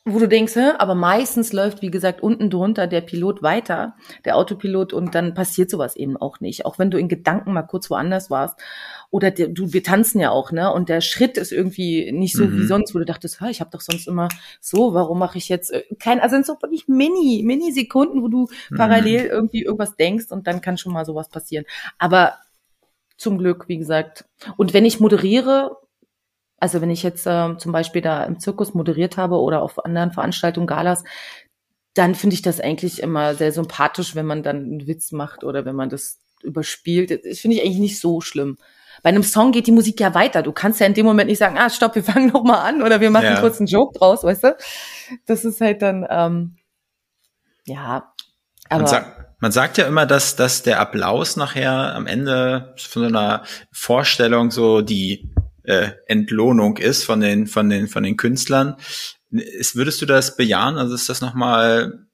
Speaker 3: wo du denkst, hä? aber meistens läuft, wie gesagt, unten drunter der Pilot weiter, der Autopilot, und dann passiert sowas eben auch nicht. Auch wenn du in Gedanken mal kurz woanders warst. Oder der, du, wir tanzen ja auch, ne? Und der Schritt ist irgendwie nicht so mhm. wie sonst, wo du dachtest, hä, ich habe doch sonst immer so, warum mache ich jetzt äh, kein, also sind so wirklich Mini, Mini-Sekunden, wo du mhm. parallel irgendwie irgendwas denkst und dann kann schon mal sowas passieren. Aber zum Glück, wie gesagt. Und wenn ich moderiere, also wenn ich jetzt äh, zum Beispiel da im Zirkus moderiert habe oder auf anderen Veranstaltungen, Galas, dann finde ich das eigentlich immer sehr sympathisch, wenn man dann einen Witz macht oder wenn man das überspielt. Das finde ich eigentlich nicht so schlimm. Bei einem Song geht die Musik ja weiter. Du kannst ja in dem Moment nicht sagen, ah, stopp, wir fangen noch mal an oder wir machen ja. kurz einen Joke draus, weißt du? Das ist halt dann, ähm, ja.
Speaker 4: Aber man sagt ja immer, dass, dass der Applaus nachher am Ende von so einer Vorstellung so die äh, Entlohnung ist von den, von den, von den Künstlern. Ist, würdest du das bejahen? Also ist das nochmal,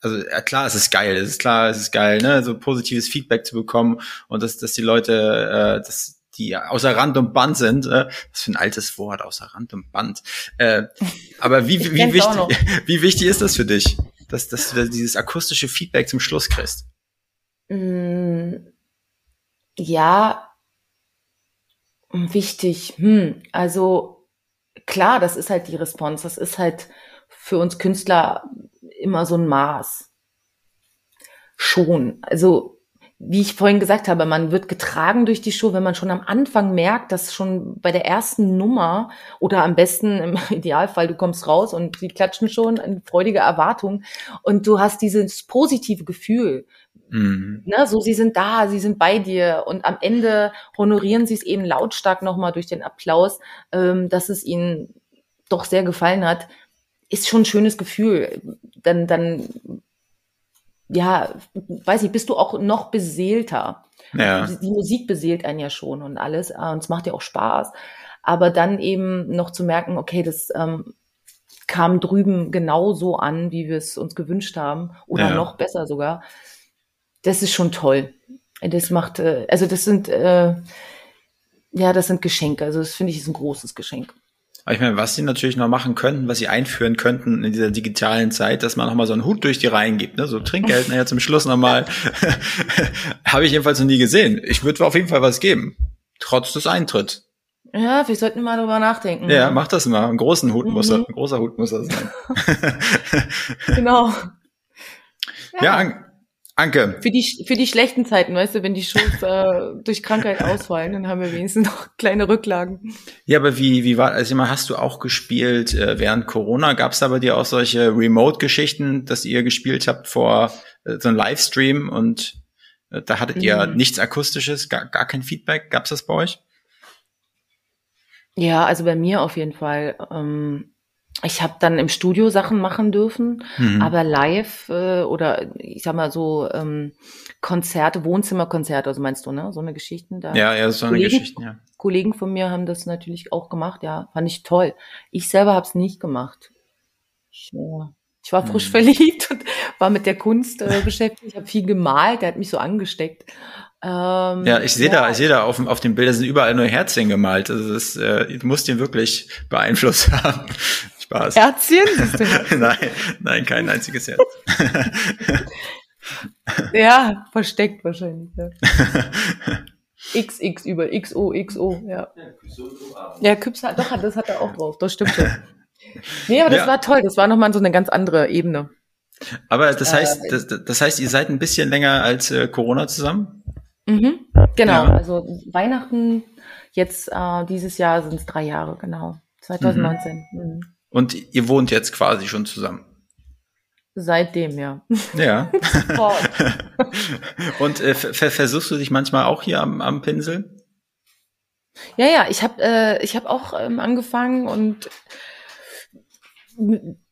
Speaker 4: also ja, klar, es ist geil, es ist klar, es ist geil, ne, so positives Feedback zu bekommen und dass, dass die Leute, äh, dass die außer Rand und Band sind. Äh, was für ein altes Wort, außer Rand und Band. Äh, aber wie, wie, wie, wichtig, wie wichtig ist das für dich? Dass, dass du dieses akustische Feedback zum Schluss kriegst?
Speaker 3: Mm, ja, wichtig. Hm, also klar, das ist halt die Response. Das ist halt für uns Künstler immer so ein Maß. Schon. Also wie ich vorhin gesagt habe, man wird getragen durch die Show, wenn man schon am Anfang merkt, dass schon bei der ersten Nummer oder am besten im Idealfall, du kommst raus und die klatschen schon in freudiger Erwartung und du hast dieses positive Gefühl. Mhm. Ne, so, sie sind da, sie sind bei dir und am Ende honorieren sie es eben lautstark nochmal durch den Applaus, ähm, dass es ihnen doch sehr gefallen hat. Ist schon ein schönes Gefühl. Dann, dann ja, weiß ich, bist du auch noch beseelter. Ja. Die, Musik beseelt einen ja schon und alles äh, und es macht ja auch Spaß. Aber dann eben noch zu merken, okay, das ähm, kam drüben genauso an, wie wir es uns gewünscht haben oder ja. noch besser sogar. Das ist schon toll. Das macht, äh, also das sind, äh, ja, das sind Geschenke. Also das finde ich ist ein großes Geschenk.
Speaker 4: Aber ich meine, was sie natürlich noch machen könnten, was sie einführen könnten in dieser digitalen Zeit, dass man nochmal so einen Hut durch die Reihen gibt, ne? so Trinkgeld, naja, zum Schluss nochmal. Habe ich jedenfalls noch nie gesehen. Ich würde auf jeden Fall was geben. Trotz des Eintritts.
Speaker 3: Ja, wir sollten mal drüber nachdenken.
Speaker 4: Ja, mach das mal. Ein großen Hut mhm. muss er, ein großer Hut muss er sein.
Speaker 3: genau.
Speaker 4: Ja, ja Anke.
Speaker 3: Für die, für die schlechten Zeiten, weißt du, wenn die Shows äh, durch Krankheit ausfallen, dann haben wir wenigstens noch kleine Rücklagen.
Speaker 4: Ja, aber wie, wie war, also immer hast du auch gespielt äh, während Corona? Gab es da bei dir auch solche Remote-Geschichten, dass ihr gespielt habt vor äh, so einem Livestream und äh, da hattet ihr mhm. nichts Akustisches, gar, gar kein Feedback? Gab's das bei euch?
Speaker 3: Ja, also bei mir auf jeden Fall. Ähm, ich habe dann im Studio Sachen machen dürfen, mhm. aber live äh, oder ich sag mal so ähm, Konzerte, Wohnzimmerkonzerte, also meinst du, ne? So eine Geschichten da.
Speaker 4: Ja, ja, so eine Geschichte, ja.
Speaker 3: Kollegen von mir haben das natürlich auch gemacht, ja, fand ich toll. Ich selber habe es nicht gemacht. Ich, ja, ich war frisch mhm. verliebt und war mit der Kunst äh, beschäftigt. Ich habe viel gemalt, der hat mich so angesteckt.
Speaker 4: Ähm, ja, ich sehe ja. da, ich sehe da auf, auf dem Bild, da sind überall nur Herzchen gemalt. Also das, äh, du musst ihn wirklich beeinflusst haben. Spaß.
Speaker 3: Herzchen?
Speaker 4: nein, nein, kein einziges Herz.
Speaker 3: ja, versteckt wahrscheinlich. Ja. XX über XO, XO, ja. Ja, Küps hat, doch, das hat er auch drauf, das stimmt schon. Nee, aber das ja. war toll, das war nochmal so eine ganz andere Ebene.
Speaker 4: Aber das heißt, äh, das, das heißt, ihr seid ein bisschen länger als äh, Corona zusammen?
Speaker 3: Mhm, genau, ja. also Weihnachten jetzt äh, dieses Jahr sind es drei Jahre, genau. 2019. Mhm. Mhm.
Speaker 4: Und ihr wohnt jetzt quasi schon zusammen.
Speaker 3: Seitdem, ja.
Speaker 4: Ja. Und äh, versuchst du dich manchmal auch hier am, am Pinsel?
Speaker 3: Ja, ja, ich habe äh, ich hab auch ähm, angefangen und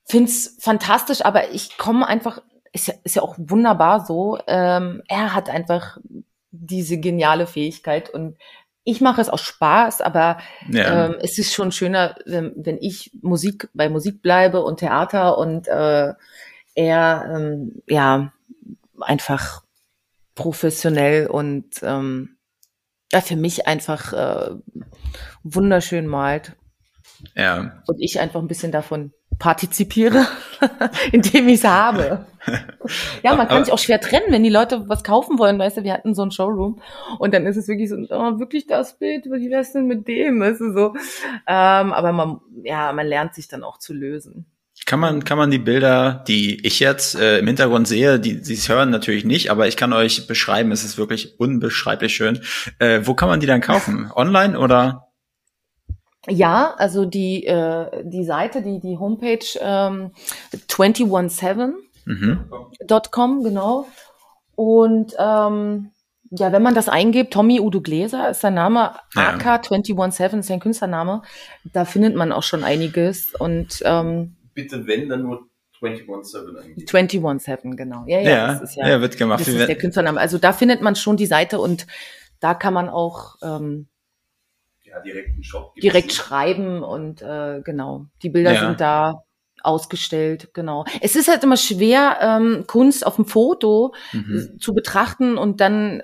Speaker 3: find's fantastisch, aber ich komme einfach, ist ja, ist ja auch wunderbar so. Ähm, er hat einfach diese geniale Fähigkeit und ich mache es aus Spaß, aber ja. ähm, es ist schon schöner, wenn, wenn ich Musik bei Musik bleibe und Theater und äh, er ähm, ja einfach professionell und ähm, ja, für mich einfach äh, wunderschön malt.
Speaker 4: Ja.
Speaker 3: Und ich einfach ein bisschen davon partizipiere, indem ich es habe. ja, man kann sich auch schwer trennen, wenn die Leute was kaufen wollen. Weißt du, wir hatten so ein Showroom und dann ist es wirklich so, oh, wirklich das Bild, wie wär's denn mit dem? Weißt du, so. Ähm, aber man, ja, man lernt sich dann auch zu lösen.
Speaker 4: Kann man, kann man die Bilder, die ich jetzt äh, im Hintergrund sehe, die Sie hören natürlich nicht, aber ich kann euch beschreiben, es ist wirklich unbeschreiblich schön. Äh, wo kann man die dann kaufen? Online oder?
Speaker 3: Ja, also die, äh, die Seite, die, die Homepage ähm, 217.com, mhm. genau. Und ähm, ja, wenn man das eingibt, Tommy Udo Gläser ist sein Name, ja. AK217 ist sein Künstlername, da findet man auch schon einiges. Und ähm,
Speaker 4: bitte wenn, dann nur 217
Speaker 3: eigentlich. 217, genau.
Speaker 4: Ja, ja, ja, das ist ja, ja wird gemacht.
Speaker 3: Das ist der Künstlername. Also da findet man schon die Seite und da kann man auch ähm, direkt einen Shop direkt schreiben und äh, genau, die Bilder ja. sind da ausgestellt, genau. Es ist halt immer schwer, ähm, Kunst auf dem Foto mhm. zu betrachten und dann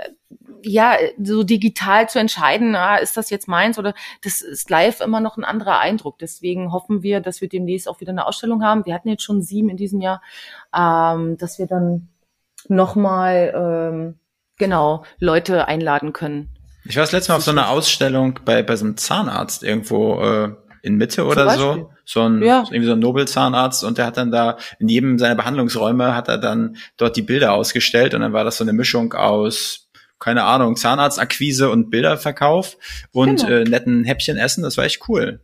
Speaker 3: ja so digital zu entscheiden, ah, ist das jetzt meins oder das ist live immer noch ein anderer Eindruck. Deswegen hoffen wir, dass wir demnächst auch wieder eine Ausstellung haben. Wir hatten jetzt schon sieben in diesem Jahr, ähm, dass wir dann nochmal ähm, genau Leute einladen können,
Speaker 4: ich war das letzte Mal auf so einer Ausstellung bei, bei so einem Zahnarzt irgendwo äh, in Mitte oder so. So ein, ja. irgendwie so ein Nobelzahnarzt und der hat dann da in jedem seiner Behandlungsräume hat er dann dort die Bilder ausgestellt und dann war das so eine Mischung aus keine Ahnung, Zahnarztakquise und Bilderverkauf und
Speaker 3: Genau.
Speaker 4: äh, netten Häppchen essen. Das war echt cool.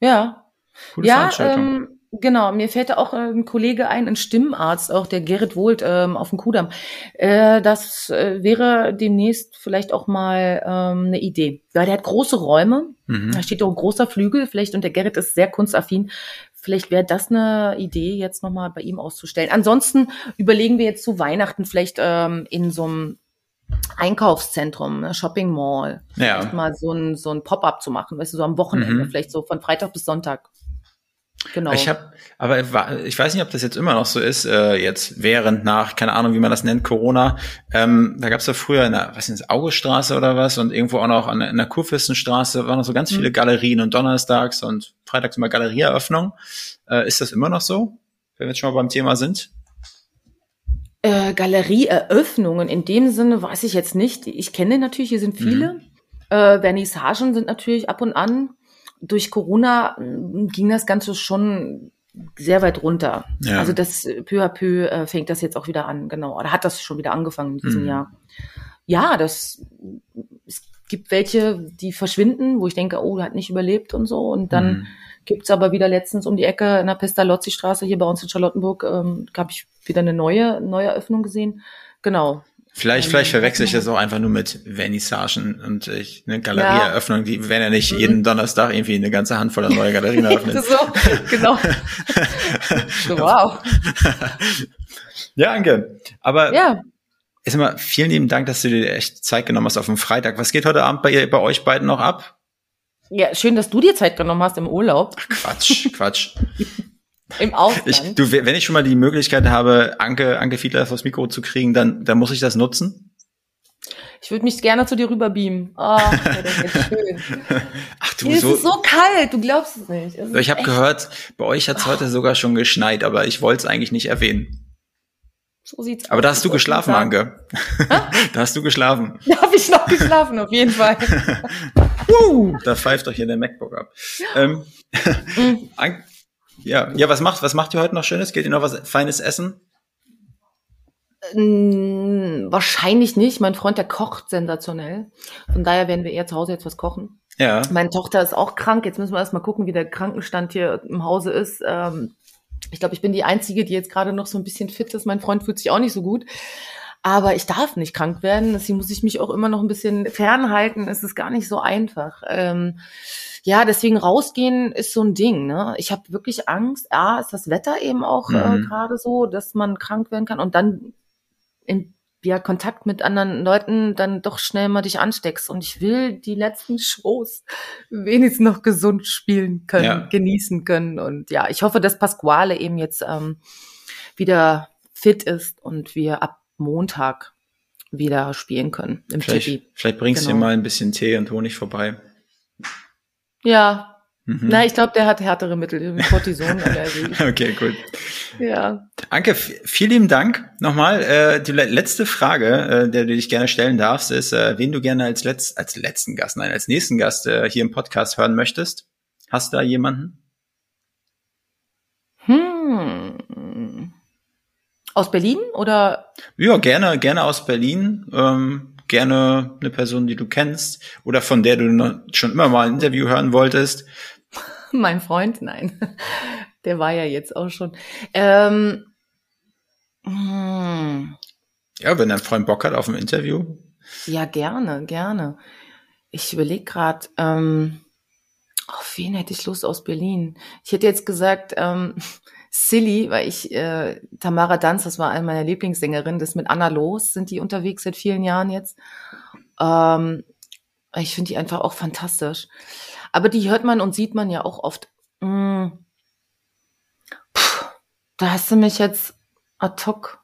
Speaker 3: Ja.
Speaker 4: Coole
Speaker 3: ja,
Speaker 4: Veranstaltung.
Speaker 3: ähm, genau. Mir fällt da auch ein Kollege ein, ein Stimmarzt, auch der Gerrit Wohlt ähm, auf dem Kudamm. Äh, das äh, wäre demnächst vielleicht auch mal ähm, eine Idee. Ja, der hat große Räume.
Speaker 4: mhm.
Speaker 3: Da steht auch ein großer Flügel, vielleicht, und der Gerrit ist sehr kunstaffin. Vielleicht wäre das eine Idee, jetzt nochmal bei ihm auszustellen. Ansonsten überlegen wir jetzt zu Weihnachten vielleicht ähm, in so einem Einkaufszentrum, ne, Shopping Mall,
Speaker 4: Ja.
Speaker 3: mal so ein, so ein Pop-up zu machen, weißt du, so am Wochenende,
Speaker 4: Mhm.
Speaker 3: vielleicht so von Freitag bis Sonntag. Genau.
Speaker 4: Ich habe, aber ich weiß nicht, ob das jetzt immer noch so ist, äh, jetzt während nach, keine Ahnung, wie man das nennt, Corona. Ähm, da gab es ja früher in der, was ist das, Augestraße oder was und irgendwo auch noch an, der- in der Kurfürstenstraße waren noch so ganz
Speaker 3: Mhm.
Speaker 4: viele Galerien und donnerstags und freitags immer Galerieeröffnung. Äh, ist das immer noch so, wenn wir jetzt schon mal beim Thema sind?
Speaker 3: Äh, Galerieeröffnungen in dem Sinne weiß ich jetzt nicht. Ich kenne natürlich, hier sind viele.
Speaker 4: Mhm.
Speaker 3: Äh, Vernissagen sind natürlich ab und an. Durch Corona mh, ging das Ganze schon sehr weit runter.
Speaker 4: Ja.
Speaker 3: Also das äh, peu à peu äh, fängt das jetzt auch wieder an, genau. Oder hat das schon wieder angefangen in diesem
Speaker 4: Mhm.
Speaker 3: Jahr. Ja, das es gibt welche, die verschwinden, wo ich denke, oh, der hat nicht überlebt und so. Und dann
Speaker 4: Mhm.
Speaker 3: gibt's aber wieder letztens um die Ecke in der Pestalozzi-Straße hier bei uns in Charlottenburg, ähm, habe ich wieder eine neue, neue Eröffnung gesehen. Genau.
Speaker 4: Vielleicht,
Speaker 3: Ähm,
Speaker 4: vielleicht verwechsel ich das auch einfach nur mit Vernissagen und ich, eine Galerieeröffnung, die werden ja nicht
Speaker 3: Mhm.
Speaker 4: jeden Donnerstag irgendwie eine ganze Handvoll neue Galerien eröffnet.
Speaker 3: so, genau. so, wow.
Speaker 4: ja, Anke. Aber
Speaker 3: Ja,
Speaker 4: Erst mal vielen lieben Dank, dass du dir echt Zeit genommen hast auf dem Freitag. Was geht heute Abend bei, ihr, bei euch beiden noch ab?
Speaker 3: ja, schön, dass du dir Zeit genommen hast im Urlaub,
Speaker 4: Quatsch, Quatsch.
Speaker 3: Im Ausland.
Speaker 4: Ich, du, wenn ich schon mal die Möglichkeit habe, Anke, Anke Fiedler vors Mikro zu kriegen, dann, dann muss ich das nutzen.
Speaker 3: Ich würde mich gerne zu dir rüber beamen. Oh, das ist schön.
Speaker 4: Ach du,
Speaker 3: Hier
Speaker 4: so.
Speaker 3: ist es so kalt, du glaubst es nicht. Es
Speaker 4: ich habe gehört, bei euch hat es heute sogar schon geschneit, aber ich wollte es eigentlich nicht erwähnen.
Speaker 3: So sieht's
Speaker 4: Aber da
Speaker 3: aus.
Speaker 4: hast du geschlafen. Anke. da hast du geschlafen.
Speaker 3: Da habe ich noch geschlafen, auf jeden Fall.
Speaker 4: Uh, da pfeift doch hier der MacBook ab. Ähm,
Speaker 3: Mhm.
Speaker 4: An- ja, ja, was macht, was macht ihr heute noch Schönes? Geht ihr noch was Feines essen?
Speaker 3: Mm, Wahrscheinlich nicht. Mein Freund, der kocht sensationell. Von daher werden wir eher zu Hause jetzt was kochen.
Speaker 4: Ja.
Speaker 3: Meine Tochter ist auch krank. Jetzt müssen wir erst mal gucken, wie der Krankenstand hier im Hause ist. Ähm, ich glaube, ich bin die Einzige, die jetzt gerade noch so ein bisschen fit ist. Mein Freund fühlt sich auch nicht so gut. Aber ich darf nicht krank werden. Deswegen muss ich mich auch immer noch ein bisschen fernhalten. Es ist gar nicht so einfach. Ähm, ja, deswegen rausgehen ist so ein Ding. Ne? Ich habe wirklich Angst. A, ist das Wetter eben auch äh,
Speaker 4: Mhm.
Speaker 3: gerade so, dass man krank werden kann. Und dann in ja, Kontakt mit anderen Leuten dann doch schnell mal dich ansteckst. Und ich will die letzten Shows wenigstens noch gesund spielen können,
Speaker 4: Ja.
Speaker 3: genießen können. Und ja, ich hoffe, dass Pasquale eben jetzt ähm, wieder fit ist und wir ab Montag wieder spielen können im
Speaker 4: Vielleicht,
Speaker 3: Tipi.
Speaker 4: vielleicht bringst du
Speaker 3: Genau.
Speaker 4: dir mal ein bisschen Tee und Honig vorbei.
Speaker 3: Ja,
Speaker 4: Mhm.
Speaker 3: na, ich glaube, der hat härtere Mittel, Cortison-Allergie.
Speaker 4: Okay, gut.
Speaker 3: ja.
Speaker 4: Anke, vielen lieben Dank. Nochmal, äh, die le letzte Frage, äh, der du dich gerne stellen darfst, ist, äh, wen du gerne als, letz als letzten Gast, nein, als nächsten Gast äh, hier im Podcast hören möchtest. Hast du da jemanden?
Speaker 3: Hm. Aus Berlin oder
Speaker 4: Ja, gerne, gerne aus Berlin. Ähm, gerne eine Person, die du kennst oder von der du schon immer mal ein Interview hören wolltest.
Speaker 3: Mein Freund, nein. Der war ja jetzt auch schon. Ähm, hm,
Speaker 4: Ja, wenn dein Freund Bock hat auf ein Interview.
Speaker 3: ja, gerne, gerne. Ich überlege gerade, ähm, auf wen hätte ich Lust aus Berlin? Ich hätte jetzt gesagt, ähm, Silly, weil ich, äh, Tamara Danz, das war eine meiner Lieblingssängerinnen, das mit Anna Los, sind die unterwegs seit vielen Jahren jetzt. Ähm, ich finde die einfach auch fantastisch. Aber die hört man und sieht man ja auch oft. Mm. Puh, da hast du mich jetzt ad hoc.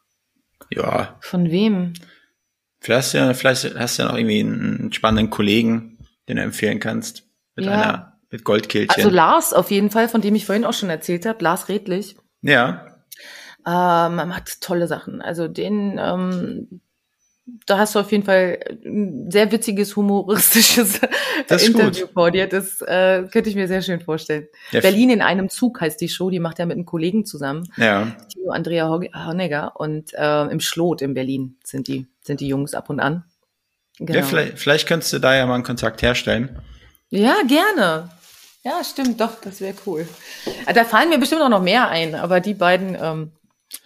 Speaker 4: Ja,
Speaker 3: Von wem?
Speaker 4: vielleicht hast du ja, vielleicht hast du ja noch irgendwie einen spannenden Kollegen, den du empfehlen kannst. Mit
Speaker 3: Ja.
Speaker 4: einer, mit Goldkehlchen.
Speaker 3: Also Lars auf jeden Fall, von dem ich vorhin auch schon erzählt habe, Lars Redlich.
Speaker 4: ja,
Speaker 3: Ähm, macht tolle Sachen. Also den, ähm, da hast du auf jeden Fall ein sehr witziges, humoristisches Interview
Speaker 4: gut.
Speaker 3: vor dir. Das äh, könnte ich mir sehr schön vorstellen.
Speaker 4: Ja,
Speaker 3: Berlin in einem Zug heißt die Show, die macht er mit einem Kollegen zusammen,
Speaker 4: ja.
Speaker 3: Theo Andrea Honegger. Und äh, im Schlot in Berlin sind die, sind die Jungs ab und an.
Speaker 4: Genau. Ja, vielleicht, vielleicht könntest du da ja mal einen Kontakt herstellen.
Speaker 3: Ja, gerne. Ja, stimmt, doch, das wäre cool. Ah, da fallen mir bestimmt auch noch mehr ein, aber die beiden ähm,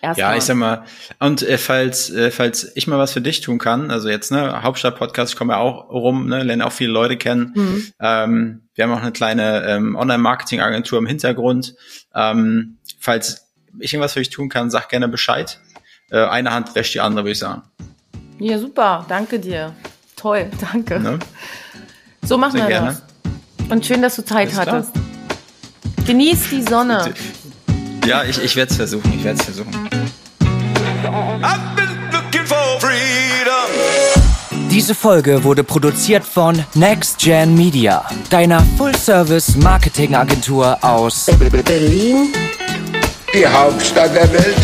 Speaker 4: erst Ja, ich sag mal, und äh, falls, äh, falls ich mal was für dich tun kann, also jetzt, ne, Hauptstadt-Podcast, ich komme ja auch rum, ne, lerne auch viele Leute kennen. Mhm. Ähm, wir haben auch eine kleine ähm, Online-Marketing-Agentur im Hintergrund. Ähm, falls ich irgendwas für dich tun kann, sag gerne Bescheid. Äh, eine Hand wäscht die andere, würde ich sagen.
Speaker 3: Ja, super, danke dir. Toll, danke. Ne? So machen Sehr wir gerne. das. Und schön, dass du Zeit Alles hattest. Klar. Genieß die Sonne.
Speaker 4: Ja, ich, ich werde es versuchen. Ich werde es versuchen.
Speaker 2: Diese Folge wurde produziert von Next Gen Media, deiner Full-Service-Marketing-Agentur aus
Speaker 1: Berlin, die Hauptstadt der Welt.